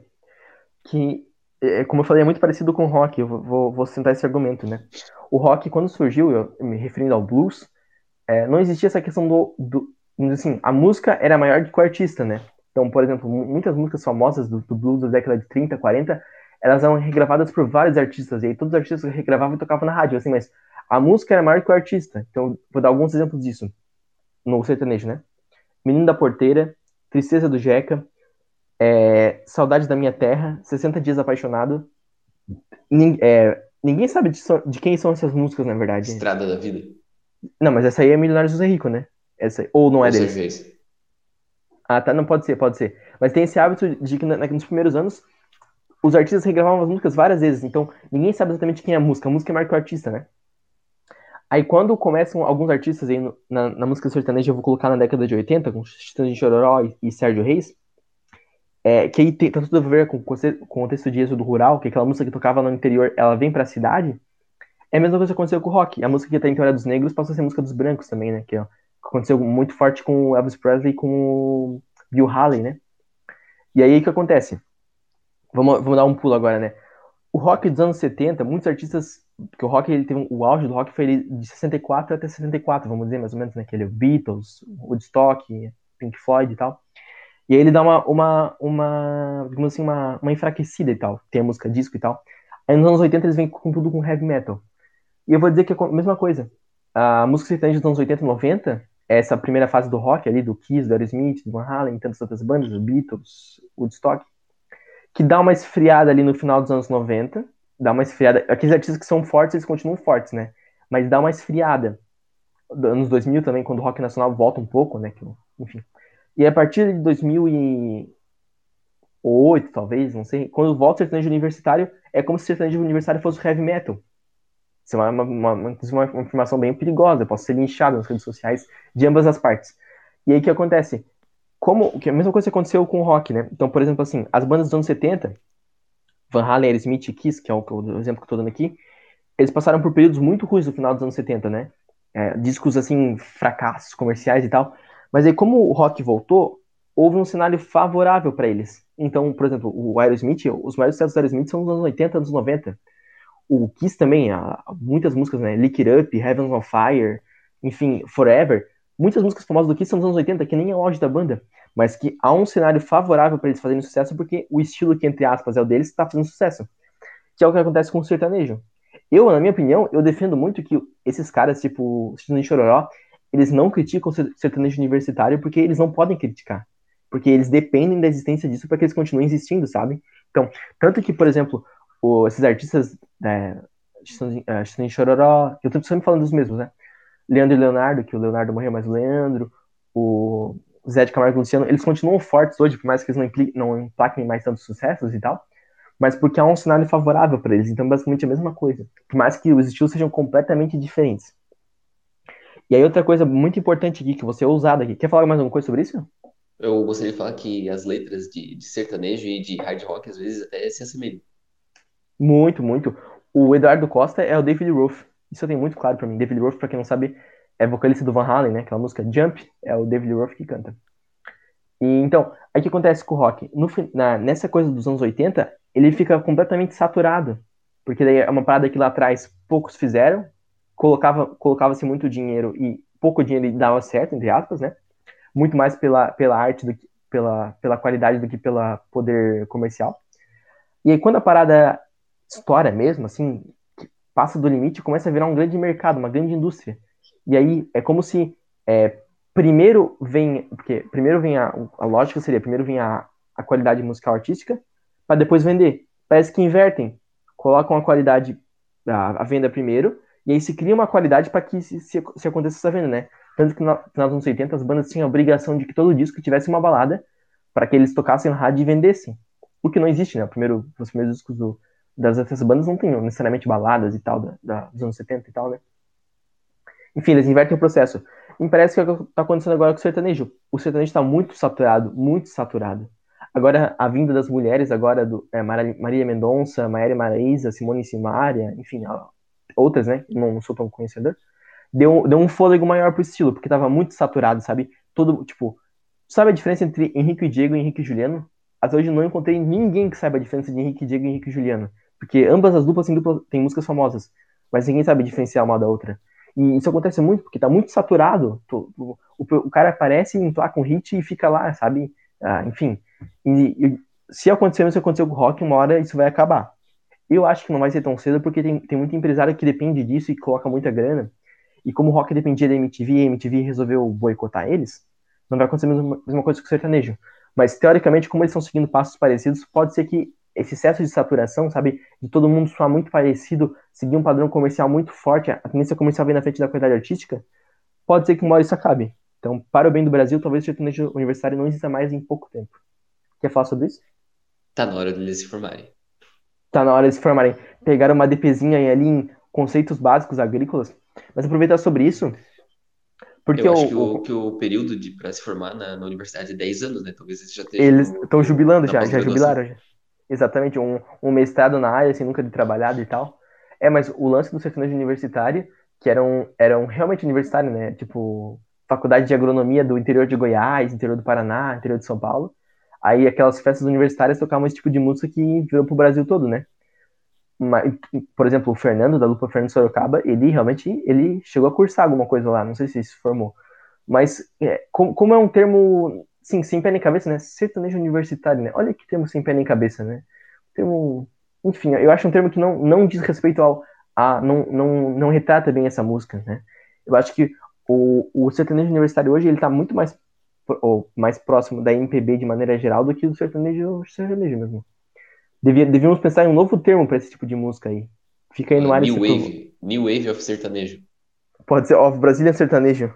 que, é, como eu falei, é muito parecido com o rock, eu vou, vou sentar esse argumento, né? O rock, quando surgiu, eu, me referindo ao blues, é, não existia essa questão do, do. Assim, a música era maior do que o artista, né? Então, por exemplo, muitas músicas famosas do, do blues da década de 30, 40, elas eram regravadas por vários artistas, e aí todos os artistas regravavam e tocavam na rádio, assim, mas a música era maior que o artista. Então, vou dar alguns exemplos disso no sertanejo, né? Menino da Porteira, Tristeza do Jeca, é, Saudade da Minha Terra, 60 Dias Apaixonado. Nin, é, ninguém sabe de, de, quem são essas músicas, na verdade. Estrada da Vida. Não, mas essa aí é Milionário José Rico, né? Essa, ou não é dele? Ah, tá, não pode ser, pode ser. Mas tem esse hábito de que nos primeiros anos os artistas regravavam as músicas várias vezes, então ninguém sabe exatamente quem é a música. A música é marca o artista, né? Aí quando começam alguns artistas aí no, na, na, música sertaneja, eu vou colocar na década de 80, com de Chororó e, e Sérgio Reis, é, que aí tem, tá tudo a ver com, com o contexto de êxodo rural, que aquela música que tocava no interior, ela vem pra cidade, é a mesma coisa que aconteceu com o rock. A música que até então era dos negros passou a ser música dos brancos também, né? Que ó, aconteceu muito forte com o Elvis Presley e com o Bill Haley, né? E aí o que acontece? Vamos, vamos dar um pulo agora, né? O rock dos anos 70, muitos artistas que o rock ele teve o auge do rock foi de 64 até 74, vamos dizer, mais ou menos, né, Beatles, Woodstock, Pink Floyd e tal. E aí ele dá uma, uma, uma digamos assim, uma, uma enfraquecida e tal. Tem a música disco e tal. Aí nos anos 80 eles vêm com tudo com heavy metal. E eu vou dizer que é a mesma coisa. A música sertaneja dos anos 80 e 90, essa primeira fase do rock ali, do Kiss, do Aerosmith, do Van Halen, tantas outras bandas, Beatles, Woodstock, que dá uma esfriada ali no final dos anos 90, dá uma esfriada. Aqueles artistas que são fortes, eles continuam fortes, né? Mas dá uma esfriada. Anos 2000 também, quando o rock nacional volta um pouco, né? Que, enfim. E a partir de 2008, talvez, não sei, quando volta o sertanejo universitário, é como se o sertanejo universitário fosse o heavy metal. Isso é uma, uma, uma, uma, uma informação bem perigosa, posso ser linchado nas redes sociais de ambas as partes. E aí o que acontece? como que a mesma coisa aconteceu com o rock, né? Então, por exemplo, assim, as bandas dos anos 70, Van Halen, Aerosmith Kiss, que é o, o exemplo que eu tô dando aqui, eles passaram por períodos muito ruins no final dos anos 70, né? É, discos, assim, fracassos comerciais e tal. Mas aí, como o rock voltou, houve um cenário favorável para eles. Então, por exemplo, o Aerosmith, os maiores sucessos do Aerosmith são dos anos 80, anos 90. O Kiss também, muitas músicas, né? Lick It Up, Heaven's on Fire, enfim, Forever. Muitas músicas famosas do Kiss são dos anos 80, que nem é o auge da banda, mas que há um cenário favorável para eles fazerem sucesso porque o estilo que, entre aspas, é o deles está fazendo sucesso. Que é o que acontece com o sertanejo. Eu, na minha opinião, eu defendo muito que esses caras, tipo, Cisne Chororó, eles não criticam o sertanejo universitário porque eles não podem criticar. Porque eles dependem da existência disso para que eles continuem existindo, sabe? Então, tanto que, por exemplo, o, esses artistas, é, Cisne Chororó, eu tô sempre falando dos mesmos, né? Leandro e Leonardo, que o Leonardo morreu, mas o Leandro, o Zé de Camargo e Luciano, eles continuam fortes hoje, por mais que eles não, impliquem, não emplaquem mais tantos sucessos e tal mas porque há um cenário favorável para eles. Então, basicamente, é a mesma coisa. Por mais que os estilos sejam completamente diferentes. E aí, outra coisa muito importante aqui, que você é ousado aqui. Quer falar mais alguma coisa sobre isso? Eu gostaria de falar que as letras de, de sertanejo e de hard rock, às vezes, até se assemelham. Muito, muito. O Eduardo Costa é o David Ruff. Isso eu tenho muito claro para mim. David Ruff, para quem não sabe, é vocalista do Van Halen, né? Aquela música Jump, é o David Ruff que canta. E, então, aí o que acontece com o rock? No, na, nessa coisa dos anos 80, ele fica completamente saturado. Porque daí é uma parada que lá atrás poucos fizeram, colocava colocava-se muito dinheiro e pouco dinheiro dava certo, entre aspas, né? Muito mais pela, pela arte do que pela, pela qualidade do que pela poder comercial. E aí quando a parada estoura mesmo, assim, passa do limite, começa a virar um grande mercado, uma grande indústria. E aí é como se é, primeiro vem, porque primeiro vem a, a lógica seria, primeiro vem a, a qualidade musical artística, para depois vender. Parece que invertem, colocam a qualidade, a, a venda primeiro, e aí se cria uma qualidade para que se, se, se, aconteça essa venda, né? Tanto que no final dos anos 80 as bandas tinham a obrigação de que todo disco tivesse uma balada para que eles tocassem na rádio e vendessem. O que não existe, né? O primeiro, os primeiros discos do, das essas bandas não tinham necessariamente baladas e tal, da, da, dos anos 70 e tal, né? Enfim, eles invertem o processo. E parece que é o que está acontecendo agora com o sertanejo. O sertanejo está muito saturado, muito saturado. Agora, a vinda das mulheres, agora do é, Maria Mendonça, Maíra Maraíza, Simone Simaria, enfim, outras, né? Não sou tão conhecedor. Deu, deu um fôlego maior pro estilo, porque tava muito saturado, sabe? Todo, tipo, sabe a diferença entre Henrique e Diego e Henrique e Juliano? Até hoje não encontrei ninguém que saiba a diferença de Henrique e Diego e Henrique e Juliano. Porque ambas as duplas têm, têm músicas famosas, mas ninguém sabe diferenciar uma da outra. E isso acontece muito, porque tá muito saturado. O, o, o cara aparece, emplaca um hit e fica lá, sabe? Ah, enfim, e, e se acontecer isso aconteceu com o rock, uma hora isso vai acabar. Eu acho que não vai ser tão cedo porque tem, tem muito empresário que depende disso e coloca muita grana. E como o rock dependia da MTV e a MTV resolveu boicotar eles, não vai acontecer a mesma, mesma coisa com o sertanejo. Mas teoricamente, como eles estão seguindo passos parecidos, pode ser que esse excesso de saturação, sabe, de todo mundo soar muito parecido, seguir um padrão comercial muito forte, a tendência comercial vem na frente da qualidade artística, pode ser que uma hora isso acabe. Então, para o bem do Brasil, talvez o sertanejo universitário não exista mais em pouco tempo. Quer falar sobre isso? Tá na hora de eles se formarem. Tá na hora de se formarem. Pegaram uma DPzinha ali em conceitos básicos agrícolas. Mas aproveitar sobre isso. Porque Eu acho o, que, o, que o período para se formar na, na, universidade é 10 anos, né? Talvez eles já estejam. Eles estão jubilando já, já jubilaram. Já. Exatamente, um, um mestrado na área, assim, nunca de trabalhado e tal. É, mas o lance do sertanejo universitário, que eram, eram realmente universitário, né? Tipo, faculdade de agronomia do interior de Goiás, interior do Paraná, interior de São Paulo. Aí aquelas festas universitárias tocavam esse tipo de música que veio pro Brasil todo, né? Por exemplo, o Fernando, da Lupa Fernando Sorocaba, ele realmente ele chegou a cursar alguma coisa lá, não sei se se formou. Mas é, como, é um termo, sim, sem pé nem cabeça, né? Sertanejo universitário, né? Olha que termo sem pé nem cabeça, né? Termo, enfim, eu acho um termo que não, não diz respeito ao, a, não, não, não retrata bem essa música, né? Eu acho que o, o sertanejo universitário hoje ele tá muito mais ou mais próximo da MPB de maneira geral do que do sertanejo, sertanejo mesmo. Devia, devíamos pensar em um novo termo para esse tipo de música aí. Fica aí no ar New Wave. New Wave of sertanejo. Pode ser, of Brazilian sertanejo.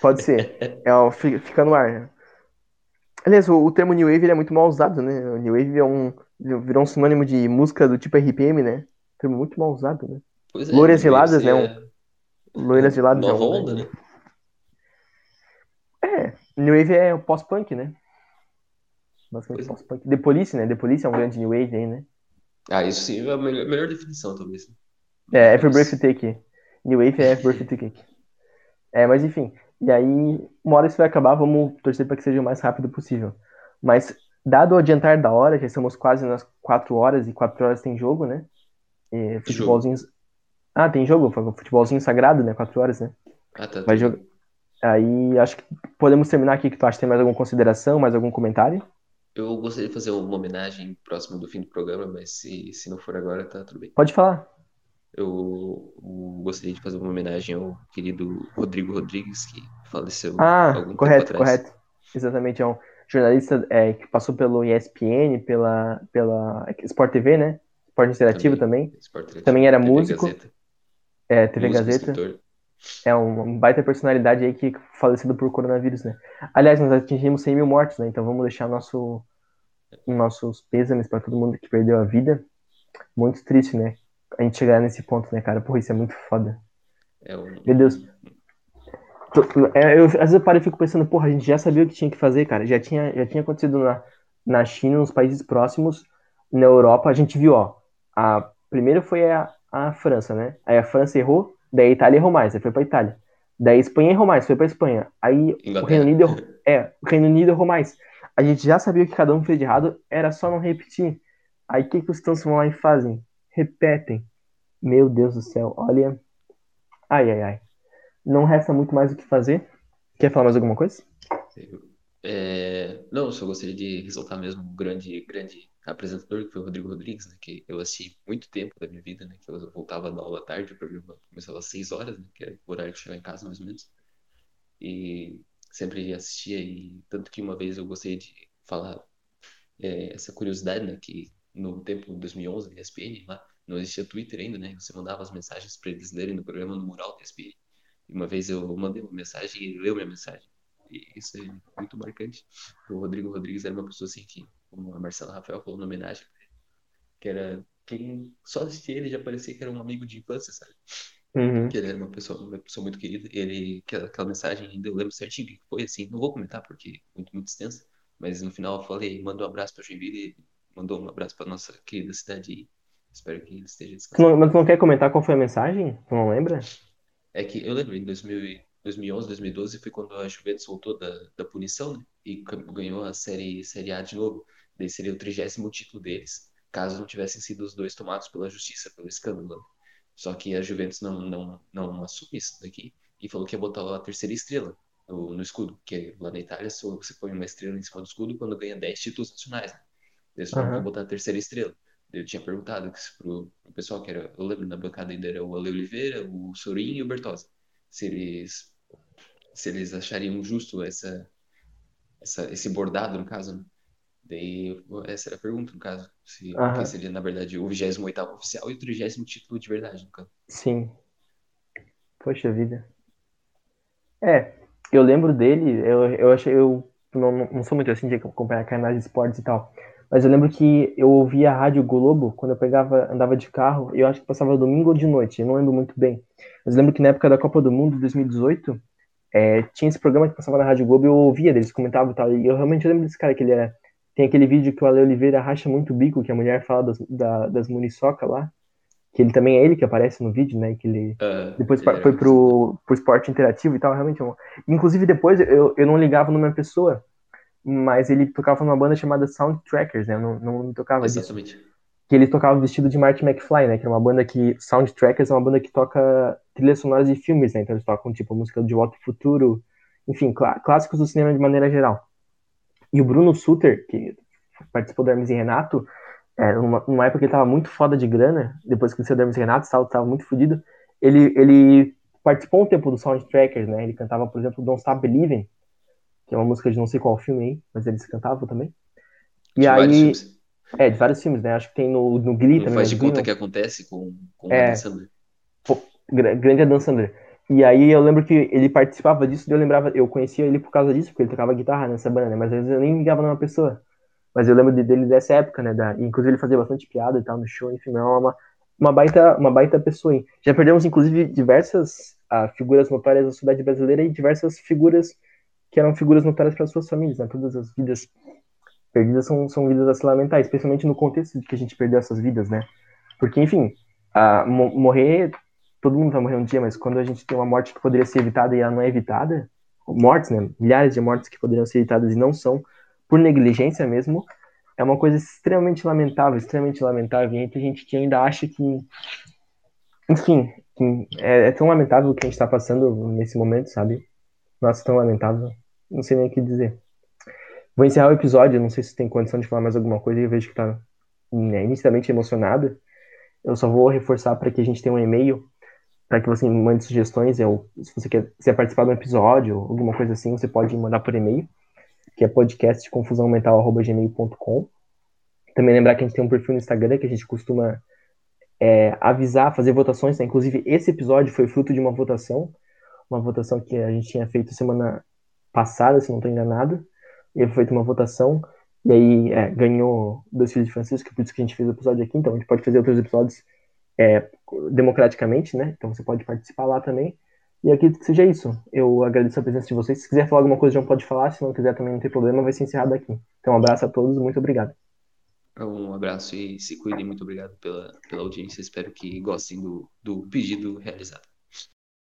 Pode ser. é, ó, fica no ar. Aliás, o, o termo New Wave é muito mal usado, né? O New Wave é um, virou um sinônimo de música do tipo RPM, né? Um termo muito mal usado, né? Pois é, Loiras geladas, né? Um, Loiras geladas. Nova é um, onda, né? É, New Wave é o pós-punk, né? Basicamente é. pós-punk. The Police, né? The Police é um grande New Wave aí, né? Ah, isso sim é a melhor, melhor definição, talvez. É, Every Breath You Take. New Wave é Every Breath You Take. É, mas enfim. E aí, uma hora isso vai acabar, vamos torcer para que seja o mais rápido possível. Mas, dado o adiantar da hora, já estamos quase nas 4 horas, e 4 horas tem jogo, né? E futebolzinho. Ah, tem jogo? Futebolzinho sagrado, né? 4 horas, né? Ah, tá. Vai jogar. Aí, acho que podemos terminar aqui. Que tu acha? Tem mais alguma consideração, mais algum comentário? Eu gostaria de fazer uma homenagem próximo do fim do programa, mas se, se não for agora, tá tudo bem. Pode falar. Eu, eu gostaria de fazer uma homenagem ao querido Rodrigo Rodrigues, que faleceu ah, algum correto, tempo atrás. correto. Exatamente, é um jornalista é, que passou pelo ESPN, pela, pela Sport TV, né? Sport Interativo também. Também, também era TV músico. Gazeta. É, TV músico, Gazeta. Escritor. É uma baita personalidade aí que falecido por coronavírus, né? Aliás, nós atingimos 100 mil mortos, né? Então vamos deixar nosso, nossos pêsames para todo mundo que perdeu a vida. Muito triste, né? A gente chegar nesse ponto, né, cara? Porra, isso é muito foda. É um... Meu Deus. É, eu, às vezes eu paro e fico pensando, porra, a gente já sabia o que tinha que fazer, cara. Já tinha, já tinha acontecido na, na China, nos países próximos, na Europa, a gente viu, ó. A, primeiro foi a, a França, né? Aí a França errou, daí a Itália errou mais, aí foi pra Itália. Daí a Espanha errou mais, foi pra Espanha. Aí Inglaterra. o Reino Unido errou, é, o Reino Unido errou mais. A gente já sabia o que cada um fez de errado, era só não repetir. Aí o que, que os tantos vão lá e fazem? Repetem. Meu Deus do céu, olha. Ai, ai, ai não resta muito mais o que fazer. Quer falar mais alguma coisa? É, não, só gostaria de ressaltar mesmo um grande, grande apresentador, que foi o Rodrigo Rodrigues, né, que eu assisti muito tempo da minha vida, né, que eu voltava da aula à tarde, o programa começava às 6 horas, né, que era o horário de chegar em casa, mais ou menos. E sempre assistia, e tanto que uma vez eu gostaria de falar é, essa curiosidade, né, que no tempo de 2011, na ESPN, lá, não existia Twitter ainda, né, você mandava as mensagens para eles lerem no programa no mural da ESPN. Uma vez eu mandei uma mensagem e ele leu minha mensagem. E isso é muito marcante. O Rodrigo Rodrigues era uma pessoa assim que, como a Marcela Rafael falou na homenagem, que era quem só assistia ele já parecia que era um amigo de infância, sabe? Uhum. Que ele era uma pessoa, uma pessoa muito querida. Ele, aquela, aquela mensagem ainda eu lembro certinho que foi assim. Não vou comentar porque é muito, muito extensa, mas no final eu falei, mandou um abraço para Joinville e mandou um abraço para nossa querida cidade. Espero que ele esteja descansando. Mas tu não quer comentar qual foi a mensagem? Tu não lembra? É que eu lembro, em 2000, 2011, 2012 foi quando a Juventus voltou da, da punição, né? E ganhou a série, série A de novo. Daí seria o trigésimo título deles, caso não tivessem sido os dois tomados pela justiça, pelo escândalo. Né? Só que a Juventus não, não, não assume isso daqui e falou que ia botar a terceira estrela no, no escudo, que lá na Itália você põe uma estrela em cima do escudo quando ganha 10 títulos nacionais. Né? Eles falaram uhum. ia botar a terceira estrela. Eu tinha perguntado pro, pro pessoal que era, eu lembro na bancada ainda era o Ale Oliveira, o Sorin e o Bertosa, se eles se eles achariam justo essa, essa esse bordado no caso, né? Daí essa era a pergunta no caso, se uhum. seria na verdade o 28 oficial e o 30 título de verdade, no caso. Sim. Poxa vida. É, eu lembro dele, eu, eu achei eu não, não sou muito assim de acompanhar canais de esportes e tal. Mas eu lembro que eu ouvia a Rádio Globo quando eu pegava, andava de carro, eu acho que passava domingo ou de noite, eu não lembro muito bem. Mas eu lembro que na época da Copa do Mundo, 2018, é, tinha esse programa que passava na Rádio Globo e eu ouvia deles, comentavam e tal. E eu realmente lembro desse cara, que ele era. Tem aquele vídeo que o Ale Oliveira racha muito o bico, que a mulher fala das, da, das muniçoca lá. Que ele também é ele que aparece no vídeo, né? Que ele uh, depois ele foi pro, pro esporte interativo e tal. Realmente, é inclusive depois eu, eu não ligava numa pessoa mas ele tocava numa banda chamada Soundtrackers, né? Eu não, não tocava Exatamente. Disso. Que ele tocava vestido de Marty McFly, né? Que é uma banda que. Soundtrackers é uma banda que toca trilhas sonoras de filmes, né? Então eles tocam, tipo, música de Volta ao Futuro, enfim, clá clássicos do cinema de maneira geral. E o Bruno Suter, que participou do Hermes e Renato, é, numa, numa época que ele tava muito foda de grana, depois que ele saiu do Hermes e Renato, tava, tava muito fodido, ele, ele participou um tempo do Soundtrackers, né? Ele cantava, por exemplo, Don't Stop Believing, que é uma música de não sei qual filme aí, mas eles cantavam também. E de aí. É, de vários filmes, né? Acho que tem no, no Glee não também. Faz de conta que acontece com, com é, o Adam grande Adam Sandler. E aí eu lembro que ele participava disso, e eu lembrava, eu conhecia ele por causa disso, porque ele tocava guitarra nessa banda, né? Mas às vezes eu nem ligava numa pessoa. Mas eu lembro dele dessa época, né? Da, inclusive ele fazia bastante piada e tal no show, enfim, é uma, uma, baita, uma baita pessoa. Hein? Já perdemos, inclusive, diversas uh, figuras notórias da sociedade brasileira e diversas figuras que eram figuras notárias para suas famílias, né? Todas as vidas perdidas são, são vidas a se lamentar, especialmente no contexto de que a gente perdeu essas vidas, né? Porque, enfim, a, morrer, todo mundo vai morrer um dia, mas quando a gente tem uma morte que poderia ser evitada e ela não é evitada, mortes, né? Milhares de mortes que poderiam ser evitadas e não são, por negligência mesmo, é uma coisa extremamente lamentável, extremamente lamentável. E tem gente que ainda acha que, enfim, que é, é, tão lamentável o que a gente está passando nesse momento, sabe? Nossa, tão lamentável. Não sei nem o que dizer. Vou encerrar o episódio, não sei se tem condição de falar mais alguma coisa, eu vejo que tá né, inicialmente emocionado. Eu só vou reforçar para que a gente tenha um e-mail para que você mande sugestões. Se você quer, quiser participar do episódio, alguma coisa assim, você pode mandar por e-mail, que é podcastconfusãomental.gmail.com. Também lembrar que a gente tem um perfil no Instagram que a gente costuma é, avisar, fazer votações. Né? Inclusive, esse episódio foi fruto de uma votação, uma votação que a gente tinha feito semana passada, se não estou enganado e foi feita uma votação, e aí é, ganhou dois filhos de Francisco, por isso que a gente fez o episódio aqui, então a gente pode fazer outros episódios é, democraticamente, né? Então você pode participar lá também. E acredito que seja isso. Eu agradeço a presença de vocês. Se quiser falar alguma coisa, já pode falar. Se não quiser, também não tem problema, vai ser encerrado aqui. Então, um abraço a todos, muito obrigado. Um abraço e se cuidem. Muito obrigado pela, pela audiência. Espero que gostem do, do pedido realizado.